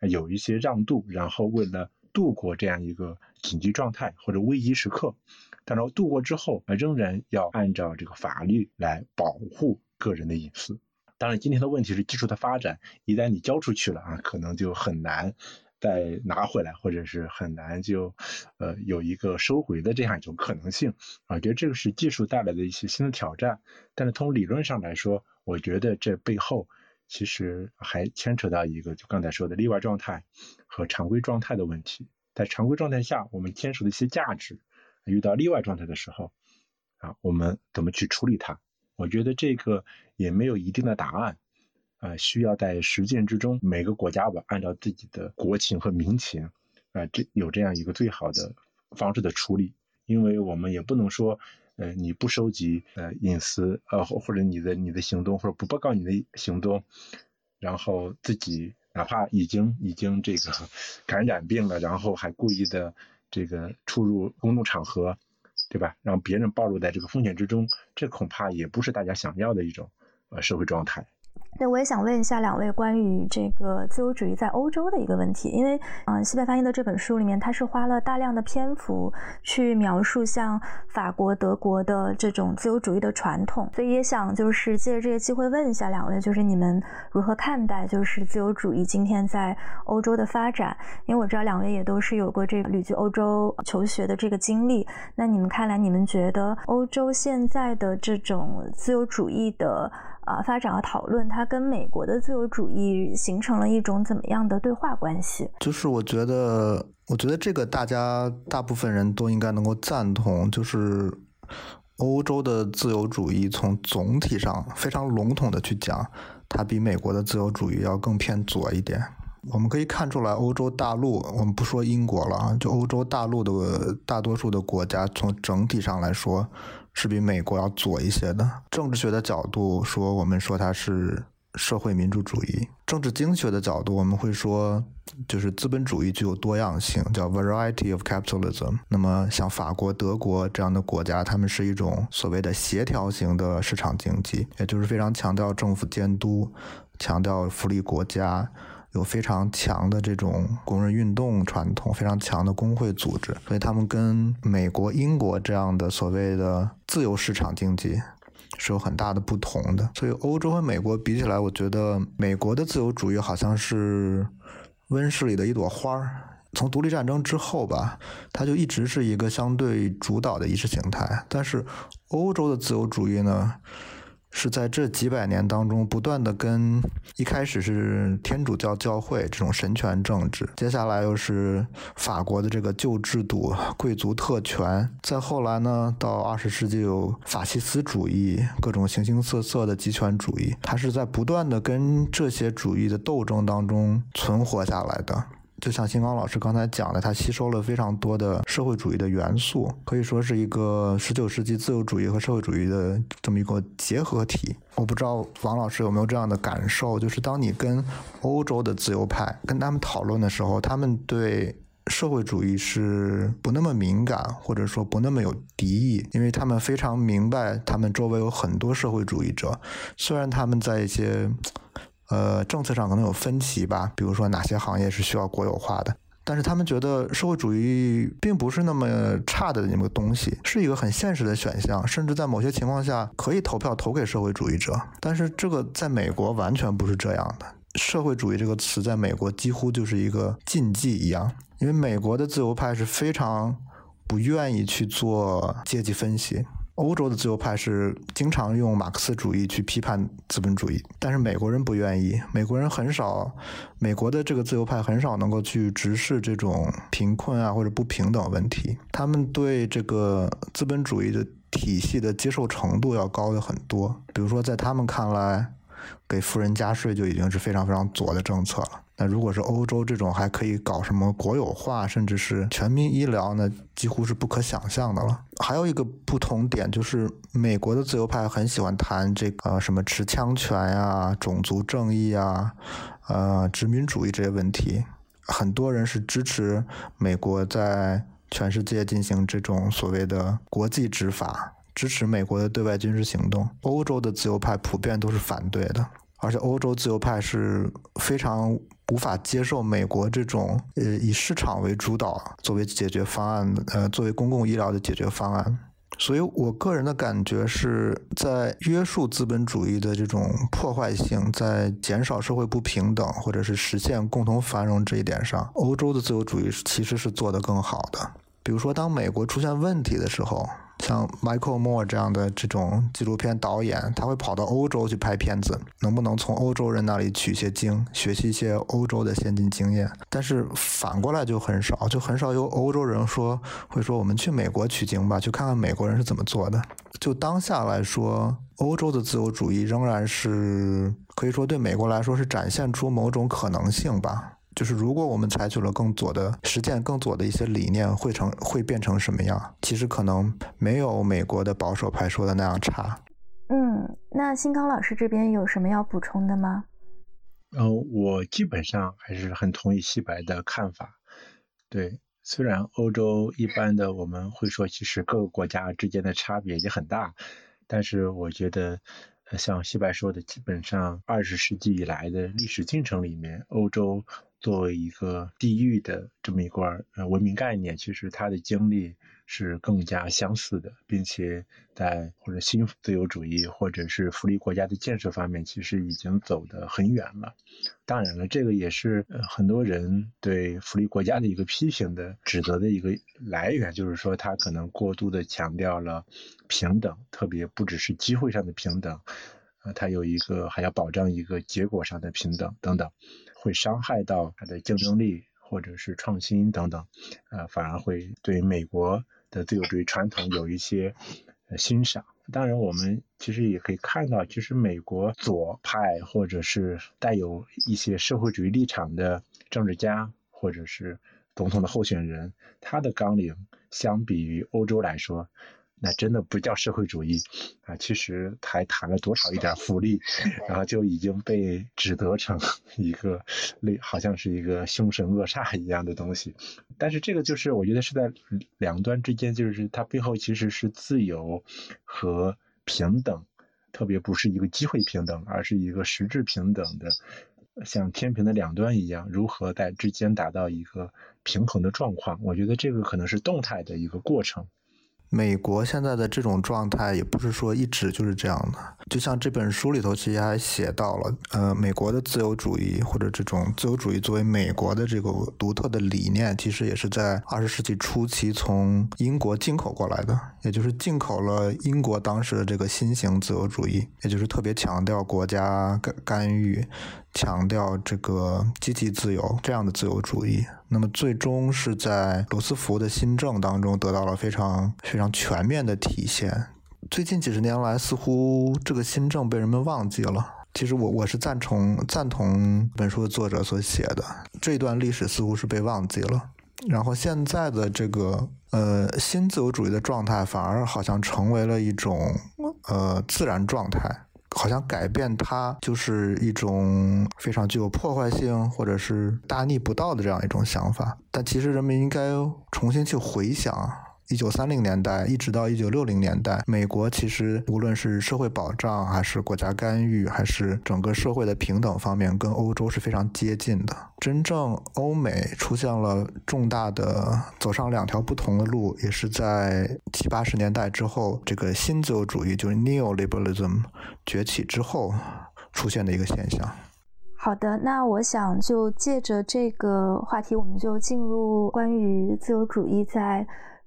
有一些让渡，然后为了度过这样一个紧急状态或者危急时刻，但是度过之后，仍然要按照这个法律来保护个人的隐私。当然，今天的问题是技术的发展，一旦你交出去了啊，可能就很难再拿回来，或者是很难就呃有一个收回的这样一种可能性啊。我觉得这个是技术带来的一些新的挑战，但是从理论上来说，我觉得这背后其实还牵扯到一个就刚才说的例外状态和常规状态的问题。在常规状态下，我们坚守的一些价值，遇到例外状态的时候啊，我们怎么去处理它？我觉得这个也没有一定的答案，啊，需要在实践之中，每个国家吧，按照自己的国情和民情，啊，这有这样一个最好的方式的处理。因为我们也不能说，呃，你不收集呃隐私，呃，或者你的你的行动，或者不报告你的行动，然后自己哪怕已经已经这个 感染病了，然后还故意的这个出入公众场合。对吧？让别人暴露在这个风险之中，这恐怕也不是大家想要的一种呃社会状态。那我也想问一下两位关于这个自由主义在欧洲的一个问题，因为嗯，西贝翻译的这本书里面，他是花了大量的篇幅去描述像法国、德国的这种自由主义的传统，所以也想就是借着这个机会问一下两位，就是你们如何看待就是自由主义今天在欧洲的发展？因为我知道两位也都是有过这个旅居欧洲求学的这个经历，那你们看来，你们觉得欧洲现在的这种自由主义的？啊，发展和讨论，它跟美国的自由主义形成了一种怎么样的对话关系？就是我觉得，我觉得这个大家大部分人都应该能够赞同，就是欧洲的自由主义从总体上非常笼统的去讲，它比美国的自由主义要更偏左一点。我们可以看出来，欧洲大陆，我们不说英国了啊，就欧洲大陆的大多数的国家，从整体上来说。是比美国要左一些的。政治学的角度说，我们说它是社会民主主义；政治经济学的角度，我们会说就是资本主义具有多样性，叫 variety of capitalism。那么像法国、德国这样的国家，他们是一种所谓的协调型的市场经济，也就是非常强调政府监督，强调福利国家。有非常强的这种工人运动传统，非常强的工会组织，所以他们跟美国、英国这样的所谓的自由市场经济是有很大的不同的。所以欧洲和美国比起来，我觉得美国的自由主义好像是温室里的一朵花儿。从独立战争之后吧，它就一直是一个相对主导的意识形态。但是欧洲的自由主义呢？是在这几百年当中，不断的跟一开始是天主教教会这种神权政治，接下来又是法国的这个旧制度、贵族特权，再后来呢，到二十世纪有法西斯主义，各种形形色色的极权主义，它是在不断的跟这些主义的斗争当中存活下来的。就像新刚老师刚才讲的，它吸收了非常多的社会主义的元素，可以说是一个十九世纪自由主义和社会主义的这么一个结合体。我不知道王老师有没有这样的感受，就是当你跟欧洲的自由派跟他们讨论的时候，他们对社会主义是不那么敏感，或者说不那么有敌意，因为他们非常明白，他们周围有很多社会主义者，虽然他们在一些。呃，政策上可能有分歧吧，比如说哪些行业是需要国有化的，但是他们觉得社会主义并不是那么差的那么个东西，是一个很现实的选项，甚至在某些情况下可以投票投给社会主义者。但是这个在美国完全不是这样的，社会主义这个词在美国几乎就是一个禁忌一样，因为美国的自由派是非常不愿意去做阶级分析。欧洲的自由派是经常用马克思主义去批判资本主义，但是美国人不愿意。美国人很少，美国的这个自由派很少能够去直视这种贫困啊或者不平等问题。他们对这个资本主义的体系的接受程度要高的很多。比如说，在他们看来，给富人加税就已经是非常非常左的政策了。那如果是欧洲这种还可以搞什么国有化，甚至是全民医疗呢，几乎是不可想象的了。还有一个不同点就是，美国的自由派很喜欢谈这个什么持枪权呀、种族正义啊、呃殖民主义这些问题。很多人是支持美国在全世界进行这种所谓的国际执法，支持美国的对外军事行动。欧洲的自由派普遍都是反对的。而且欧洲自由派是非常无法接受美国这种呃以市场为主导作为解决方案的，呃作为公共医疗的解决方案。所以我个人的感觉是在约束资本主义的这种破坏性，在减少社会不平等或者是实现共同繁荣这一点上，欧洲的自由主义其实是做得更好的。比如说，当美国出现问题的时候。像 Michael Moore 这样的这种纪录片导演，他会跑到欧洲去拍片子，能不能从欧洲人那里取些经，学习一些欧洲的先进经验？但是反过来就很少，就很少有欧洲人说会说我们去美国取经吧，去看看美国人是怎么做的。就当下来说，欧洲的自由主义仍然是可以说对美国来说是展现出某种可能性吧。就是如果我们采取了更左的实践，更左的一些理念，会成会变成什么样？其实可能没有美国的保守派说的那样差。嗯，那新康老师这边有什么要补充的吗？呃，我基本上还是很同意西白的看法。对，虽然欧洲一般的我们会说，其实各个国家之间的差别也很大，但是我觉得。像西白说的，基本上二十世纪以来的历史进程里面，欧洲作为一个地域的这么一块呃文明概念，其实它的经历。是更加相似的，并且在或者新自由主义或者是福利国家的建设方面，其实已经走得很远了。当然了，这个也是很多人对福利国家的一个批评的指责的一个来源，就是说他可能过度的强调了平等，特别不只是机会上的平等，呃，他有一个还要保障一个结果上的平等等等，会伤害到它的竞争力或者是创新等等，呃，反而会对美国。的自由主义传统有一些欣赏，当然我们其实也可以看到，其实美国左派或者是带有一些社会主义立场的政治家或者是总统的候选人，他的纲领相比于欧洲来说。那真的不叫社会主义啊！其实还谈了多少一点福利，然后就已经被指责成 一个类，好像是一个凶神恶煞一样的东西。但是这个就是我觉得是在两端之间，就是它背后其实是自由和平等，特别不是一个机会平等，而是一个实质平等的，像天平的两端一样，如何在之间达到一个平衡的状况？我觉得这个可能是动态的一个过程。美国现在的这种状态也不是说一直就是这样的，就像这本书里头其实还写到了，呃，美国的自由主义或者这种自由主义作为美国的这个独特的理念，其实也是在二十世纪初期从英国进口过来的，也就是进口了英国当时的这个新型自由主义，也就是特别强调国家干干预。强调这个积极自由这样的自由主义，那么最终是在罗斯福的新政当中得到了非常非常全面的体现。最近几十年来，似乎这个新政被人们忘记了。其实我我是赞同赞同本书的作者所写的这段历史似乎是被忘记了。然后现在的这个呃新自由主义的状态，反而好像成为了一种呃自然状态。好像改变它就是一种非常具有破坏性，或者是大逆不道的这样一种想法。但其实人们应该重新去回想。一九三零年代一直到一九六零年代，美国其实无论是社会保障，还是国家干预，还是整个社会的平等方面，跟欧洲是非常接近的。真正欧美出现了重大的走上两条不同的路，也是在七八十年代之后，这个新自由主义就是 neoliberalism 崛起之后出现的一个现象。好的，那我想就借着这个话题，我们就进入关于自由主义在。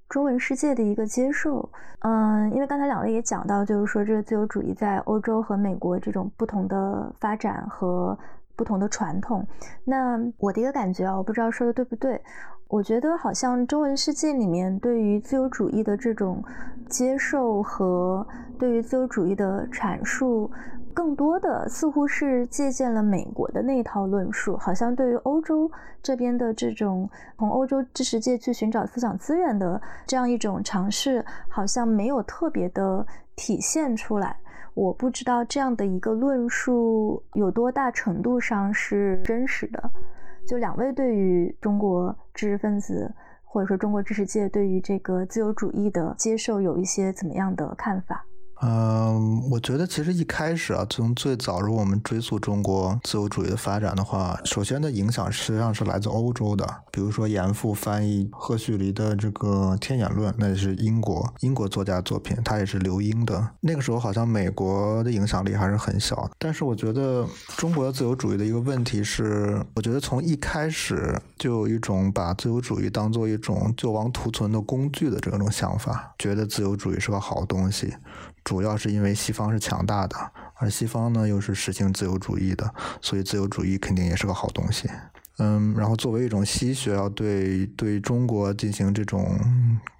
中文世界的一个接受，嗯，因为刚才两位也讲到，就是说这个自由主义在欧洲和美国这种不同的发展和不同的传统。那我的一个感觉啊，我不知道说的对不对，我觉得好像中文世界里面对于自由主义的这种接受和对于自由主义的阐述。更多的似乎是借鉴了美国的那一套论述，好像对于欧洲这边的这种从欧洲知识界去寻找思想资源的这样一种尝试，好像没有特别的体现出来。我不知道这样的一个论述有多大程度上是真实的。就两位对于中国知识分子或者说中国知识界对于这个自由主义的接受有一些怎么样的看法？嗯，我觉得其实一开始啊，从最早如果我们追溯中国自由主义的发展的话，首先的影响实际上是来自欧洲的。比如说严复翻译赫胥黎的这个《天演论》，那也是英国英国作家作品，他也是留英的。那个时候好像美国的影响力还是很小。但是我觉得中国的自由主义的一个问题是，我觉得从一开始就有一种把自由主义当做一种救亡图存的工具的这种想法，觉得自由主义是个好东西。主要是因为西方是强大的，而西方呢又是实行自由主义的，所以自由主义肯定也是个好东西。嗯，然后作为一种西学，要对对中国进行这种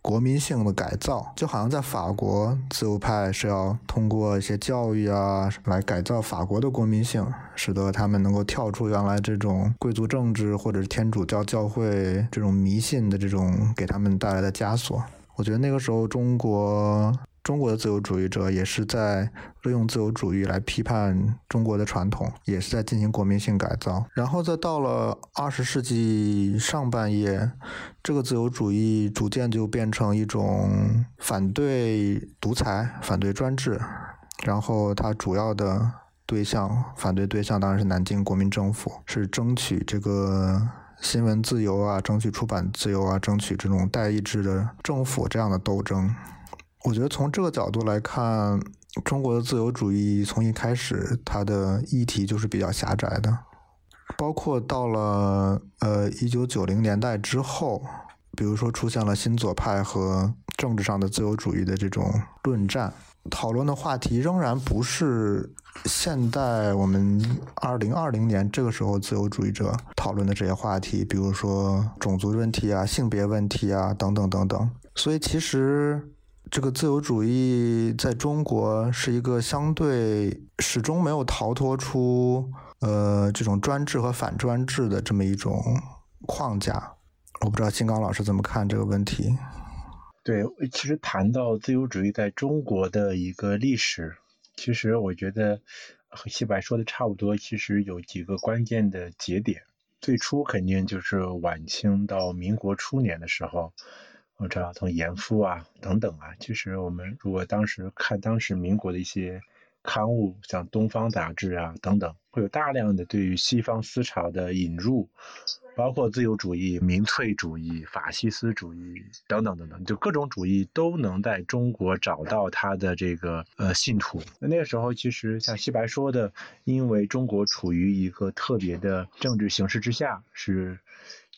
国民性的改造，就好像在法国，自由派是要通过一些教育啊，来改造法国的国民性，使得他们能够跳出原来这种贵族政治或者是天主教教会这种迷信的这种给他们带来的枷锁。我觉得那个时候中国。中国的自由主义者也是在利用自由主义来批判中国的传统，也是在进行国民性改造。然后再到了二十世纪上半叶，这个自由主义逐渐就变成一种反对独裁、反对专制。然后它主要的对象，反对对象当然是南京国民政府，是争取这个新闻自由啊，争取出版自由啊，争取这种代议制的政府这样的斗争。我觉得从这个角度来看，中国的自由主义从一开始它的议题就是比较狭窄的，包括到了呃一九九零年代之后，比如说出现了新左派和政治上的自由主义的这种论战，讨论的话题仍然不是现代我们二零二零年这个时候自由主义者讨论的这些话题，比如说种族问题啊、性别问题啊等等等等，所以其实。这个自由主义在中国是一个相对始终没有逃脱出呃这种专制和反专制的这么一种框架。我不知道金刚老师怎么看这个问题。对，其实谈到自由主义在中国的一个历史，其实我觉得和西白说的差不多。其实有几个关键的节点，最初肯定就是晚清到民国初年的时候。我知道，从严复啊等等啊，其实我们如果当时看当时民国的一些刊物，像《东方杂志》啊等等，会有大量的对于西方思潮的引入，包括自由主义、民粹主义、法西斯主义等等等等，就各种主义都能在中国找到他的这个呃信徒。那那个时候，其实像西白说的，因为中国处于一个特别的政治形势之下，是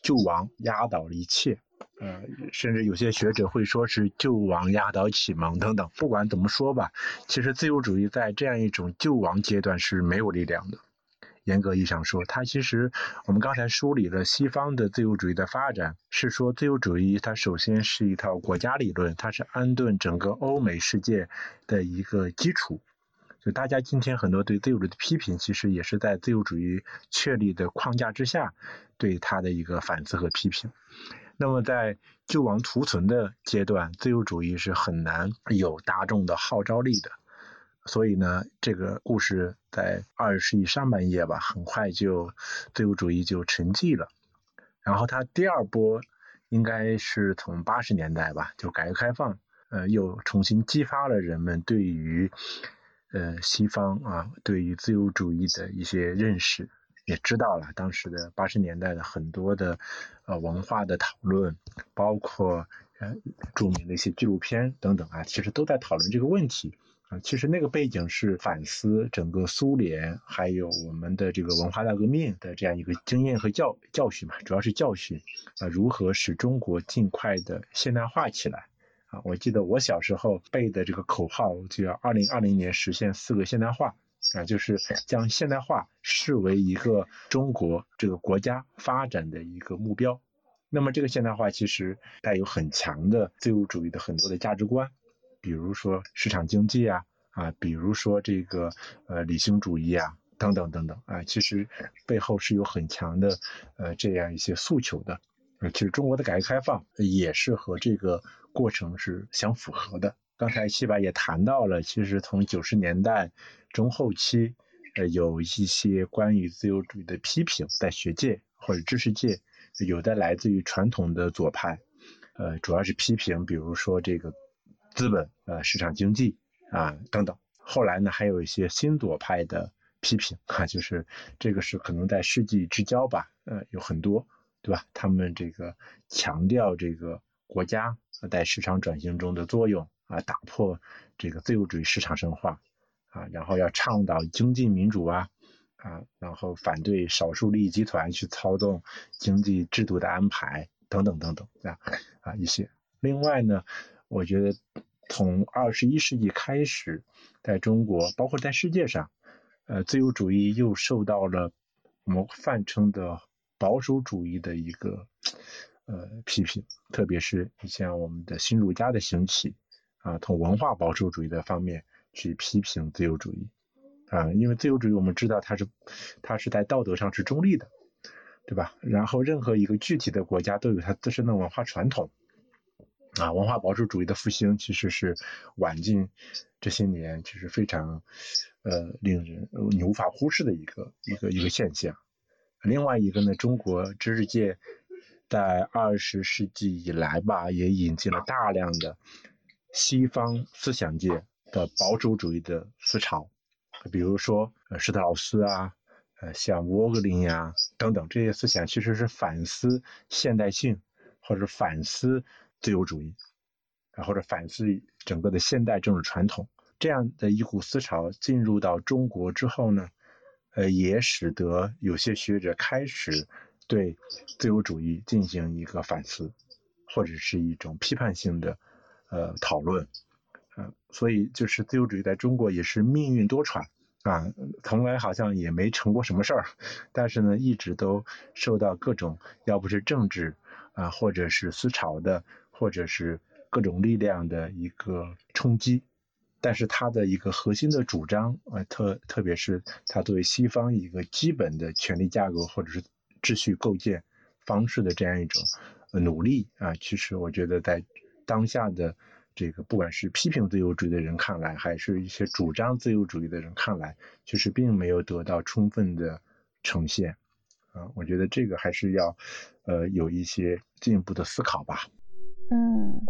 救亡压倒了一切。呃，甚至有些学者会说是救亡压倒启蒙等等。不管怎么说吧，其实自由主义在这样一种救亡阶段是没有力量的。严格意义上说，它其实我们刚才梳理了西方的自由主义的发展，是说自由主义它首先是一套国家理论，它是安顿整个欧美世界的一个基础。就大家今天很多对自由主义的批评，其实也是在自由主义确立的框架之下对它的一个反思和批评。那么，在救亡图存的阶段，自由主义是很难有大众的号召力的。所以呢，这个故事在二十世纪上半叶吧，很快就自由主义就沉寂了。然后它第二波应该是从八十年代吧，就改革开放，呃，又重新激发了人们对于呃西方啊，对于自由主义的一些认识。也知道了当时的八十年代的很多的呃文化的讨论，包括呃著名的一些纪录片等等啊，其实都在讨论这个问题啊。其实那个背景是反思整个苏联还有我们的这个文化大革命的这样一个经验和教教训嘛，主要是教训啊，如何使中国尽快的现代化起来啊。我记得我小时候背的这个口号就要二零二零年实现四个现代化。啊，就是将现代化视为一个中国这个国家发展的一个目标。那么，这个现代化其实带有很强的自由主义的很多的价值观，比如说市场经济啊，啊，比如说这个呃理性主义啊，等等等等啊，其实背后是有很强的呃这样一些诉求的。呃，其实中国的改革开放也是和这个过程是相符合的。刚才七白也谈到了，其实从九十年代中后期，呃，有一些关于自由主义的批评，在学界或者知识界，有的来自于传统的左派，呃，主要是批评，比如说这个资本，呃，市场经济，啊等等。后来呢，还有一些新左派的批评啊，就是这个是可能在世纪之交吧，呃，有很多，对吧？他们这个强调这个国家在市场转型中的作用啊，打破这个自由主义市场神话啊，然后要倡导经济民主啊啊，然后反对少数利益集团去操纵经济制度的安排等等等等啊啊一些。另外呢，我觉得。从二十一世纪开始，在中国，包括在世界上，呃，自由主义又受到了我们泛称的保守主义的一个呃批评，特别是你像我们的新儒家的兴起啊，从文化保守主义的方面去批评自由主义啊，因为自由主义我们知道它是它是在道德上是中立的，对吧？然后任何一个具体的国家都有它自身的文化传统。啊，文化保守主义的复兴其实是晚近这些年其实非常呃令人你无法忽视的一个一个一个现象。另外一个呢，中国知识界在二十世纪以来吧，也引进了大量的西方思想界的保守主义的思潮，比如说呃施特劳斯啊，呃像沃格林呀等等这些思想，其实是反思现代性或者反思。自由主义，啊，或者反思整个的现代政治传统，这样的一股思潮进入到中国之后呢，呃，也使得有些学者开始对自由主义进行一个反思，或者是一种批判性的呃讨论，啊，所以就是自由主义在中国也是命运多舛啊，从来好像也没成过什么事儿，但是呢，一直都受到各种要不是政治啊，或者是思潮的。或者是各种力量的一个冲击，但是它的一个核心的主张啊，特特别是它作为西方一个基本的权力架构或者是秩序构建方式的这样一种努力啊，其实我觉得在当下的这个不管是批评自由主义的人看来，还是一些主张自由主义的人看来，其实并没有得到充分的呈现啊，我觉得这个还是要呃有一些进一步的思考吧。嗯，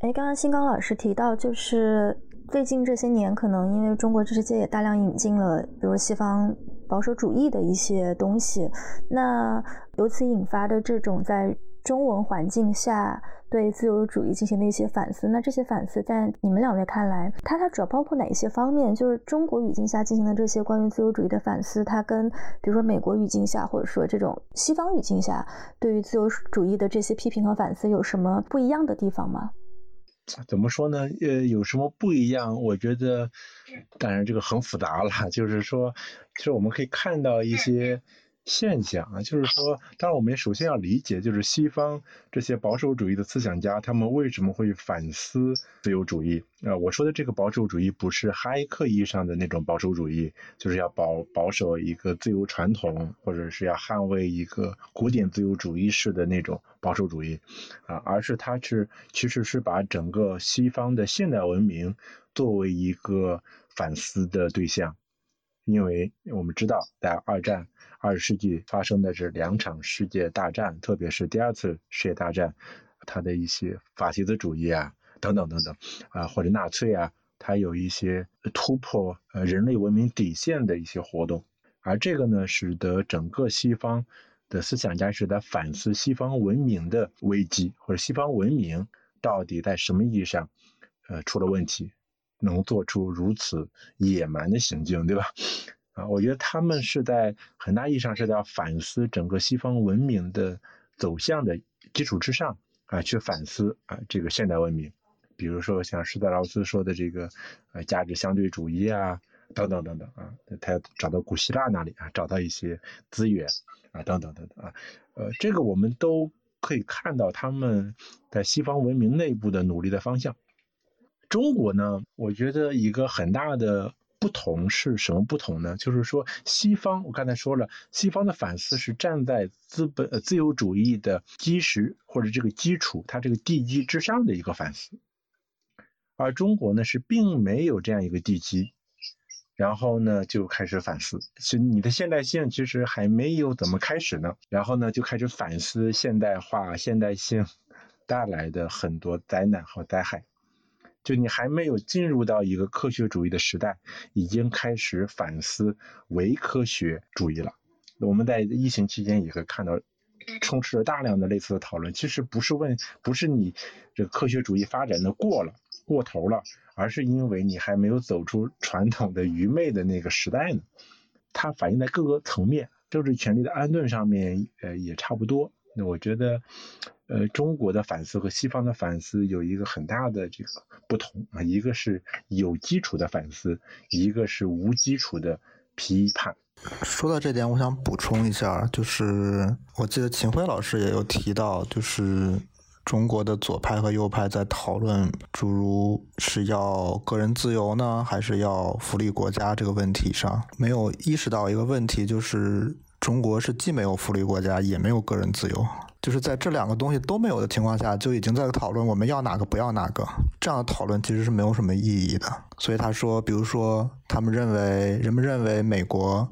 哎，刚刚新刚老师提到，就是最近这些年，可能因为中国知识界也大量引进了，比如西方保守主义的一些东西，那由此引发的这种在。中文环境下对自由主义进行的一些反思，那这些反思在你们两位看来，它它主要包括哪一些方面？就是中国语境下进行的这些关于自由主义的反思，它跟比如说美国语境下，或者说这种西方语境下对于自由主义的这些批评和反思有什么不一样的地方吗？怎么说呢？呃，有什么不一样？我觉得，当然这个很复杂了。就是说，其实我们可以看到一些。现象啊，就是说，当然我们首先要理解，就是西方这些保守主义的思想家，他们为什么会反思自由主义？啊，我说的这个保守主义不是哈克意义上的那种保守主义，就是要保保守一个自由传统，或者是要捍卫一个古典自由主义式的那种保守主义，啊，而是他是其实是把整个西方的现代文明作为一个反思的对象。因为我们知道，在二战、二十世纪发生的这两场世界大战，特别是第二次世界大战，它的一些法西斯主义啊，等等等等，啊，或者纳粹啊，它有一些突破人类文明底线的一些活动，而这个呢，使得整个西方的思想家是在反思西方文明的危机，或者西方文明到底在什么意义上，呃，出了问题。能做出如此野蛮的行径，对吧？啊，我觉得他们是在很大意义上是在反思整个西方文明的走向的基础之上啊，去反思啊这个现代文明。比如说像施特劳斯说的这个呃价值相对主义啊，等等等等啊，他找到古希腊那里啊，找到一些资源啊，等等等等啊，呃，这个我们都可以看到他们在西方文明内部的努力的方向。中国呢，我觉得一个很大的不同是什么不同呢？就是说，西方我刚才说了，西方的反思是站在资本呃自由主义的基石或者这个基础，它这个地基之上的一个反思，而中国呢是并没有这样一个地基，然后呢就开始反思，其实你的现代性其实还没有怎么开始呢，然后呢就开始反思现代化、现代性带来的很多灾难和灾害。就你还没有进入到一个科学主义的时代，已经开始反思唯科学主义了。我们在疫情期间也会看到，充斥着大量的类似的讨论。其实不是问，不是你这科学主义发展的过了过头了，而是因为你还没有走出传统的愚昧的那个时代呢。它反映在各个层面，政治权力的安顿上面，呃，也差不多。那我觉得，呃，中国的反思和西方的反思有一个很大的这个不同啊，一个是有基础的反思，一个是无基础的批判。说到这点，我想补充一下，就是我记得秦晖老师也有提到，就是中国的左派和右派在讨论诸如是要个人自由呢，还是要福利国家这个问题上，没有意识到一个问题，就是中国是既没有福利国家，也没有个人自由。就是在这两个东西都没有的情况下，就已经在讨论我们要哪个不要哪个，这样的讨论其实是没有什么意义的。所以他说，比如说，他们认为人们认为美国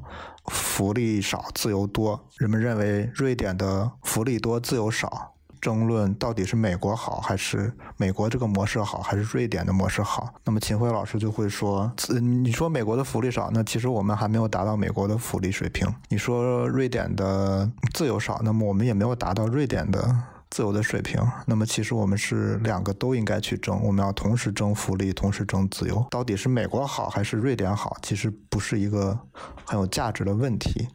福利少自由多，人们认为瑞典的福利多自由少。争论到底是美国好还是美国这个模式好，还是瑞典的模式好？那么秦晖老师就会说：，你说美国的福利少，那其实我们还没有达到美国的福利水平。你说瑞典的自由少，那么我们也没有达到瑞典的自由的水平。那么其实我们是两个都应该去争，我们要同时争福利，同时争自由。到底是美国好还是瑞典好？其实不是一个很有价值的问题。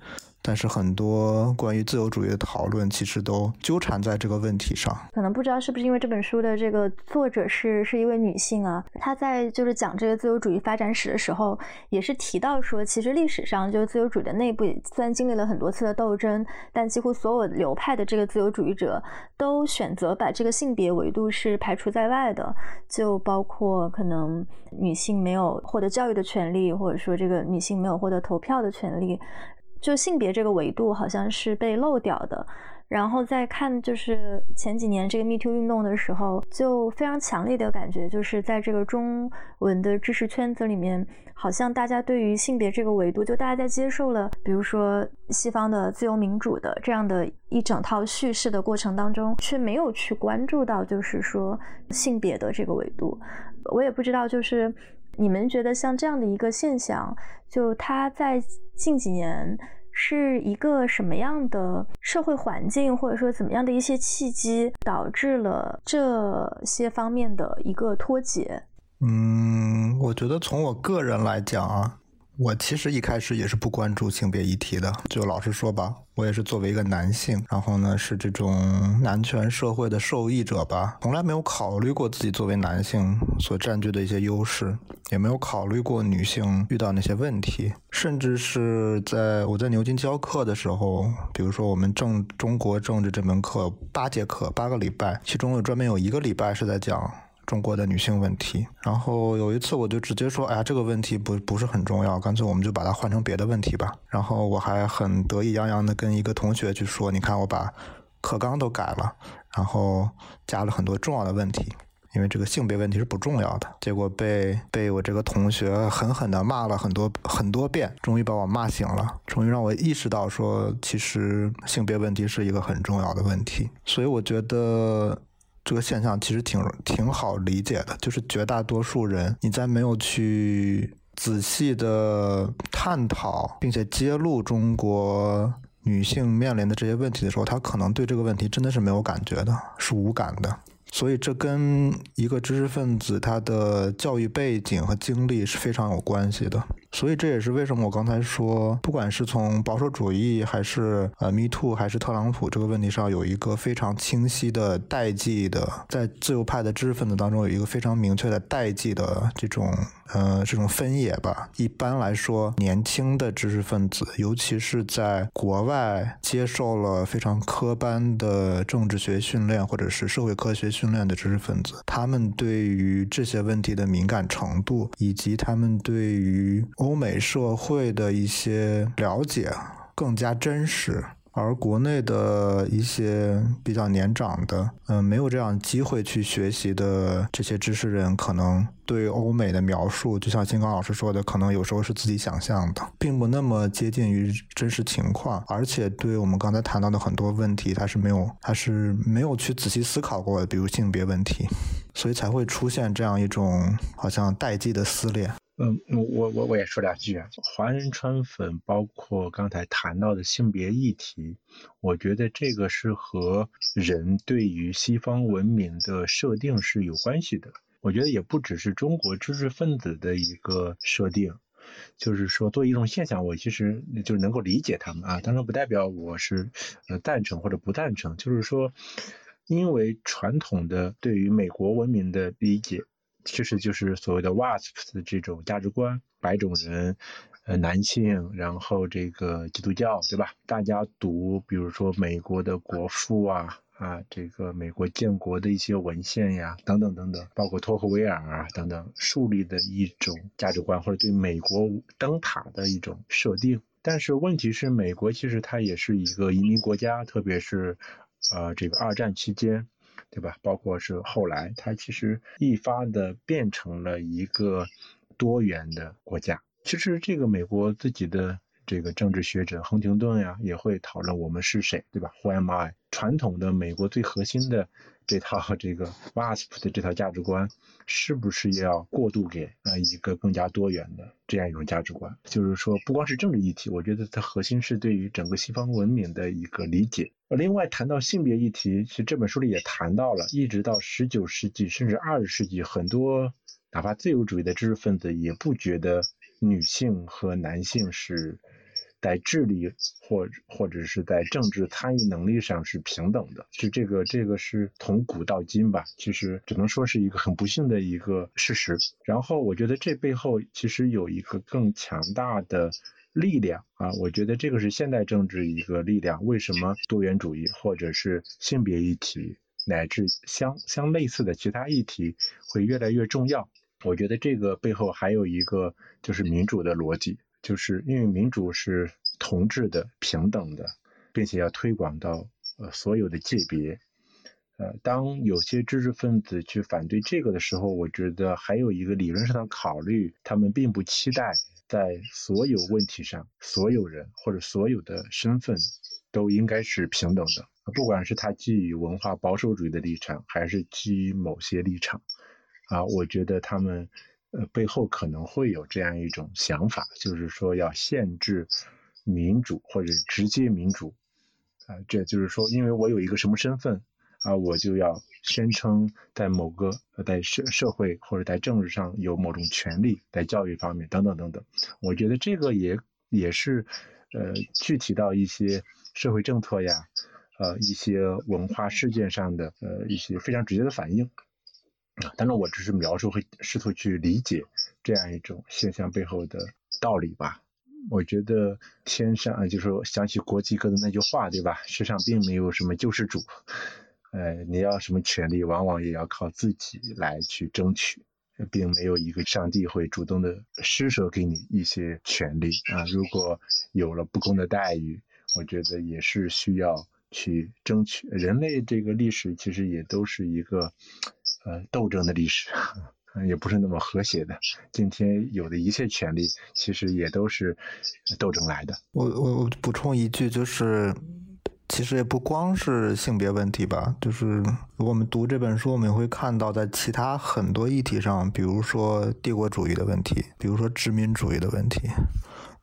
但是很多关于自由主义的讨论，其实都纠缠在这个问题上。可能不知道是不是因为这本书的这个作者是是一位女性啊？她在就是讲这个自由主义发展史的时候，也是提到说，其实历史上就是自由主义的内部，虽然经历了很多次的斗争，但几乎所有流派的这个自由主义者都选择把这个性别维度是排除在外的，就包括可能女性没有获得教育的权利，或者说这个女性没有获得投票的权利。就性别这个维度好像是被漏掉的，然后再看就是前几年这个 Me Too 运动的时候，就非常强烈的感觉，就是在这个中文的知识圈子里面，好像大家对于性别这个维度，就大家在接受了，比如说西方的自由民主的这样的一整套叙事的过程当中，却没有去关注到就是说性别的这个维度。我也不知道就是。你们觉得像这样的一个现象，就它在近几年是一个什么样的社会环境，或者说怎么样的一些契机，导致了这些方面的一个脱节？嗯，我觉得从我个人来讲啊。我其实一开始也是不关注性别议题的，就老实说吧，我也是作为一个男性，然后呢是这种男权社会的受益者吧，从来没有考虑过自己作为男性所占据的一些优势，也没有考虑过女性遇到那些问题，甚至是在我在牛津教课的时候，比如说我们政中国政治这门课八节课八个礼拜，其中有专门有一个礼拜是在讲。中国的女性问题，然后有一次我就直接说，哎呀，这个问题不不是很重要，干脆我们就把它换成别的问题吧。然后我还很得意洋洋的跟一个同学去说，你看我把课纲都改了，然后加了很多重要的问题，因为这个性别问题是不重要的。结果被被我这个同学狠狠的骂了很多很多遍，终于把我骂醒了，终于让我意识到说，其实性别问题是一个很重要的问题。所以我觉得。这个现象其实挺挺好理解的，就是绝大多数人，你在没有去仔细的探讨并且揭露中国女性面临的这些问题的时候，他可能对这个问题真的是没有感觉的，是无感的。所以这跟一个知识分子他的教育背景和经历是非常有关系的。所以这也是为什么我刚才说，不管是从保守主义，还是呃 Me Too，还是特朗普这个问题上，有一个非常清晰的代际的，在自由派的知识分子当中有一个非常明确的代际的这种呃这种分野吧。一般来说，年轻的知识分子，尤其是在国外接受了非常科班的政治学训练或者是社会科学训练的知识分子，他们对于这些问题的敏感程度，以及他们对于欧美社会的一些了解更加真实，而国内的一些比较年长的，嗯，没有这样机会去学习的这些知识人，可能对欧美的描述，就像金刚老师说的，可能有时候是自己想象的，并不那么接近于真实情况，而且对我们刚才谈到的很多问题，他是没有，他是没有去仔细思考过的，比如性别问题。所以才会出现这样一种好像代际的撕裂。嗯，我我我也说两句啊，华人川粉，包括刚才谈到的性别议题，我觉得这个是和人对于西方文明的设定是有关系的。我觉得也不只是中国知识分子的一个设定，就是说作为一种现象，我其实就能够理解他们啊，当然不代表我是呃赞成或者不赞成，就是说，因为传统的对于美国文明的理解。其实就是所谓的 WASP 的这种价值观，白种人，呃，男性，然后这个基督教，对吧？大家读，比如说美国的国父啊，啊，这个美国建国的一些文献呀，等等等等，包括托克维尔啊等等，树立的一种价值观，或者对美国灯塔的一种设定。但是问题是，美国其实它也是一个移民国家，特别是，呃，这个二战期间。对吧？包括是后来，它其实一发的变成了一个多元的国家。其实这个美国自己的这个政治学者亨廷顿呀，也会讨论我们是谁，对吧？Who am I？传统的美国最核心的。这套这个 WASP 的这套价值观，是不是要过渡给呃一个更加多元的这样一种价值观？就是说，不光是政治议题，我觉得它核心是对于整个西方文明的一个理解。另外，谈到性别议题，其实这本书里也谈到了，一直到十九世纪甚至二十世纪，很多哪怕自由主义的知识分子也不觉得女性和男性是。在智力或或者是在政治参与能力上是平等的，就这个这个是从古到今吧，其实只能说是一个很不幸的一个事实。然后我觉得这背后其实有一个更强大的力量啊，我觉得这个是现代政治一个力量。为什么多元主义或者是性别议题乃至相相类似的其他议题会越来越重要？我觉得这个背后还有一个就是民主的逻辑。就是因为民主是同质的、平等的，并且要推广到呃所有的界别。呃，当有些知识分子去反对这个的时候，我觉得还有一个理论上的考虑，他们并不期待在所有问题上，所有人或者所有的身份都应该是平等的，不管是他基于文化保守主义的立场，还是基于某些立场。啊，我觉得他们。呃，背后可能会有这样一种想法，就是说要限制民主或者直接民主，啊，这就是说，因为我有一个什么身份啊，我就要宣称在某个在社社会或者在政治上有某种权利，在教育方面等等等等。我觉得这个也也是呃具体到一些社会政策呀，呃一些文化事件上的呃一些非常直接的反应。啊，当然我只是描述，会试图去理解这样一种现象背后的道理吧。我觉得天上啊，就是想起国际歌的那句话，对吧？世上并没有什么救世主，呃，你要什么权利，往往也要靠自己来去争取，并没有一个上帝会主动的施舍给你一些权利啊。如果有了不公的待遇，我觉得也是需要去争取。人类这个历史其实也都是一个。呃，斗争的历史，也不是那么和谐的。今天有的一切权利，其实也都是斗争来的。我我我补充一句，就是其实也不光是性别问题吧，就是我们读这本书，我们会看到，在其他很多议题上，比如说帝国主义的问题，比如说殖民主义的问题，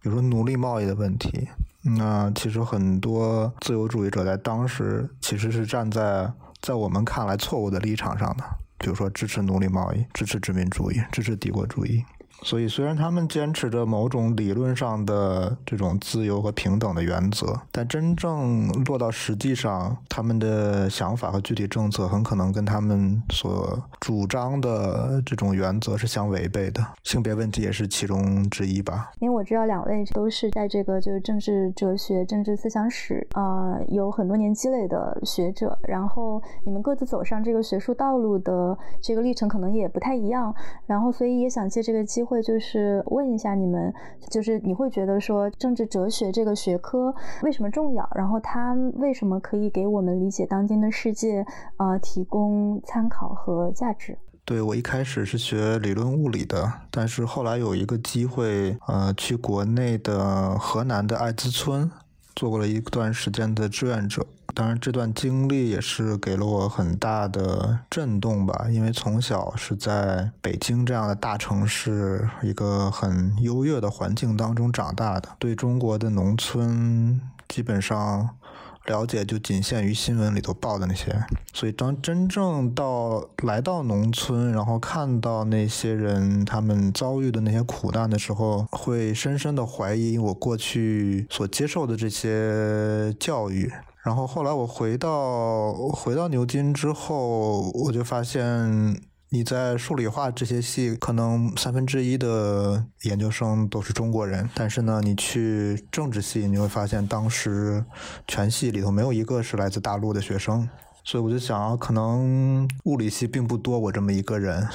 比如说奴隶贸易的问题，那其实很多自由主义者在当时其实是站在在我们看来错误的立场上的。比如说，支持奴隶贸易，支持殖民主义，支持帝国主义。所以，虽然他们坚持着某种理论上的这种自由和平等的原则，但真正落到实际上，他们的想法和具体政策很可能跟他们所主张的这种原则是相违背的。性别问题也是其中之一吧。因为我知道两位都是在这个就是政治哲学、政治思想史啊有很多年积累的学者，然后你们各自走上这个学术道路的这个历程可能也不太一样，然后所以也想借这个机会。会就是问一下你们，就是你会觉得说政治哲学这个学科为什么重要？然后它为什么可以给我们理解当今的世界呃提供参考和价值？对我一开始是学理论物理的，但是后来有一个机会呃去国内的河南的艾滋村做过了一段时间的志愿者。当然，这段经历也是给了我很大的震动吧，因为从小是在北京这样的大城市一个很优越的环境当中长大的，对中国的农村基本上。了解就仅限于新闻里头报的那些，所以当真正到来到农村，然后看到那些人他们遭遇的那些苦难的时候，会深深的怀疑我过去所接受的这些教育。然后后来我回到回到牛津之后，我就发现。你在数理化这些系，可能三分之一的研究生都是中国人，但是呢，你去政治系，你会发现当时全系里头没有一个是来自大陆的学生，所以我就想，可能物理系并不多我这么一个人，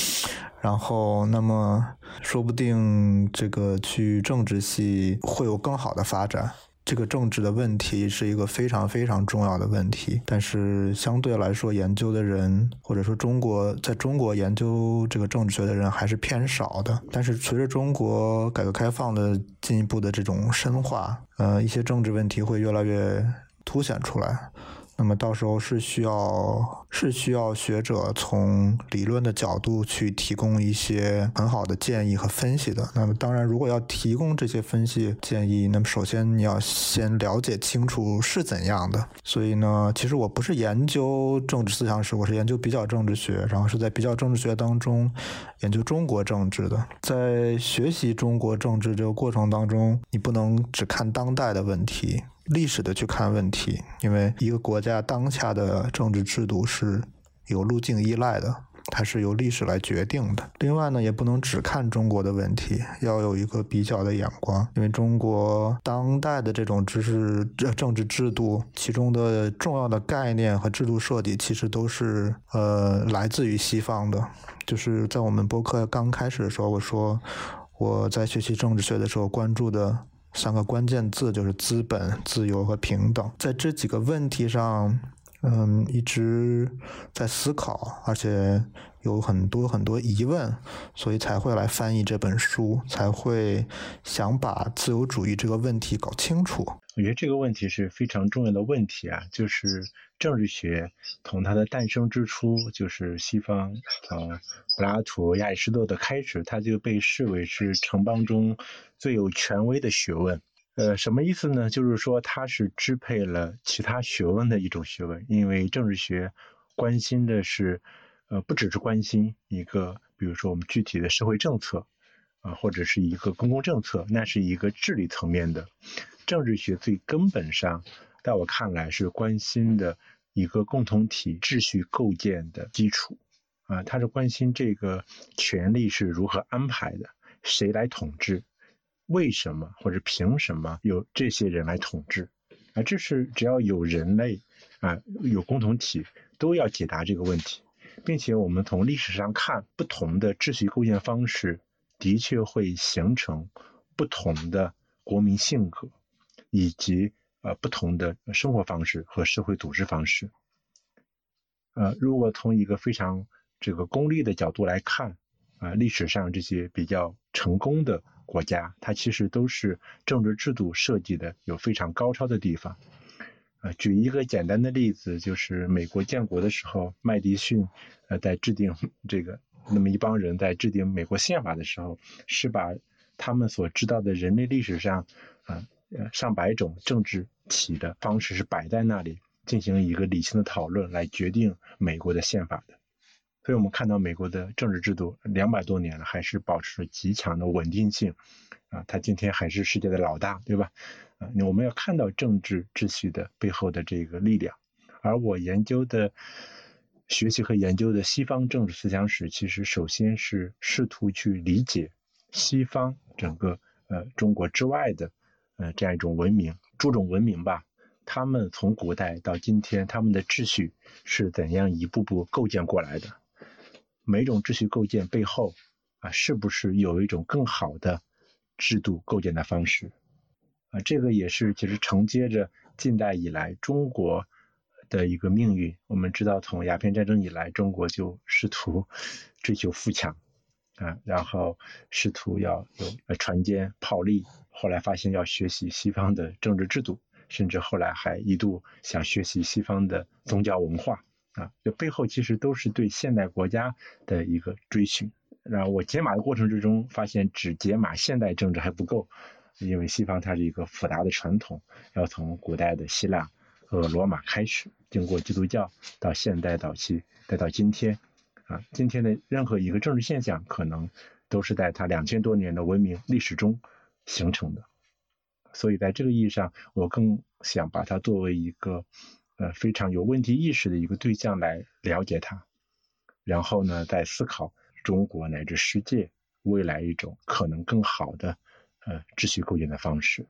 然后那么说不定这个去政治系会有更好的发展。这个政治的问题是一个非常非常重要的问题，但是相对来说，研究的人或者说中国在中国研究这个政治学的人还是偏少的。但是随着中国改革开放的进一步的这种深化，呃，一些政治问题会越来越凸显出来。那么到时候是需要是需要学者从理论的角度去提供一些很好的建议和分析的。那么当然，如果要提供这些分析建议，那么首先你要先了解清楚是怎样的。所以呢，其实我不是研究政治思想史，我是研究比较政治学，然后是在比较政治学当中研究中国政治的。在学习中国政治这个过程当中，你不能只看当代的问题。历史的去看问题，因为一个国家当下的政治制度是有路径依赖的，它是由历史来决定的。另外呢，也不能只看中国的问题，要有一个比较的眼光，因为中国当代的这种知识、政治制度，其中的重要的概念和制度设计，其实都是呃来自于西方的。就是在我们博客刚开始的时候，我说我在学习政治学的时候关注的。三个关键字就是资本、自由和平等。在这几个问题上，嗯，一直在思考，而且有很多很多疑问，所以才会来翻译这本书，才会想把自由主义这个问题搞清楚。我觉得这个问题是非常重要的问题啊，就是政治学从它的诞生之初，就是西方啊。柏拉图、亚里士多德的开始，它就被视为是城邦中最有权威的学问。呃，什么意思呢？就是说它是支配了其他学问的一种学问。因为政治学关心的是，呃，不只是关心一个，比如说我们具体的社会政策啊，或者是一个公共政策，那是一个治理层面的。政治学最根本上，在我看来是关心的一个共同体秩序构建的基础。啊，他是关心这个权力是如何安排的，谁来统治，为什么或者凭什么有这些人来统治？啊，这是只要有人类啊，有共同体都要解答这个问题，并且我们从历史上看，不同的秩序构建方式的确会形成不同的国民性格，以及呃不同的生活方式和社会组织方式。呃，如果从一个非常这个功利的角度来看，啊，历史上这些比较成功的国家，它其实都是政治制度设计的有非常高超的地方。啊，举一个简单的例子，就是美国建国的时候，麦迪逊呃在制定这个那么一帮人在制定美国宪法的时候，是把他们所知道的人类历史上啊呃上百种政治体的方式是摆在那里，进行一个理性的讨论来决定美国的宪法的。所以我们看到美国的政治制度两百多年了，还是保持着极强的稳定性，啊，它今天还是世界的老大，对吧？啊，我们要看到政治秩序的背后的这个力量。而我研究的、学习和研究的西方政治思想史，其实首先是试图去理解西方整个呃中国之外的呃这样一种文明，诸种文明吧，他们从古代到今天，他们的秩序是怎样一步步构建过来的。每种秩序构建背后，啊，是不是有一种更好的制度构建的方式？啊，这个也是其实承接着近代以来中国的一个命运。我们知道，从鸦片战争以来，中国就试图追求富强，啊，然后试图要有船坚炮利、后来发现要学习西方的政治制度，甚至后来还一度想学习西方的宗教文化啊，这背后其实都是对现代国家的一个追寻。然后我解码的过程之中，发现只解码现代政治还不够，因为西方它是一个复杂的传统，要从古代的希腊和罗马开始，经过基督教到现代早期，再到今天，啊，今天的任何一个政治现象，可能都是在它两千多年的文明历史中形成的。所以在这个意义上，我更想把它作为一个呃非常有问题意识的一个对象来了解它，然后呢，再思考。中国乃至世界未来一种可能更好的呃秩序构建的方式。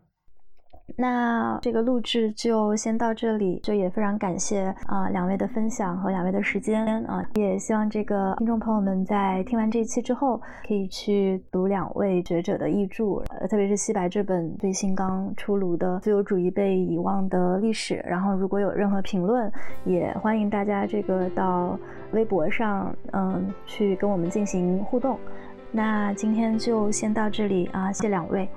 那这个录制就先到这里，就也非常感谢啊两位的分享和两位的时间啊，也希望这个听众朋友们在听完这一期之后，可以去读两位学者的译著，呃，特别是西白这本最新刚出炉的《自由主义被遗忘的历史》。然后如果有任何评论，也欢迎大家这个到微博上嗯去跟我们进行互动。那今天就先到这里啊，谢谢两位。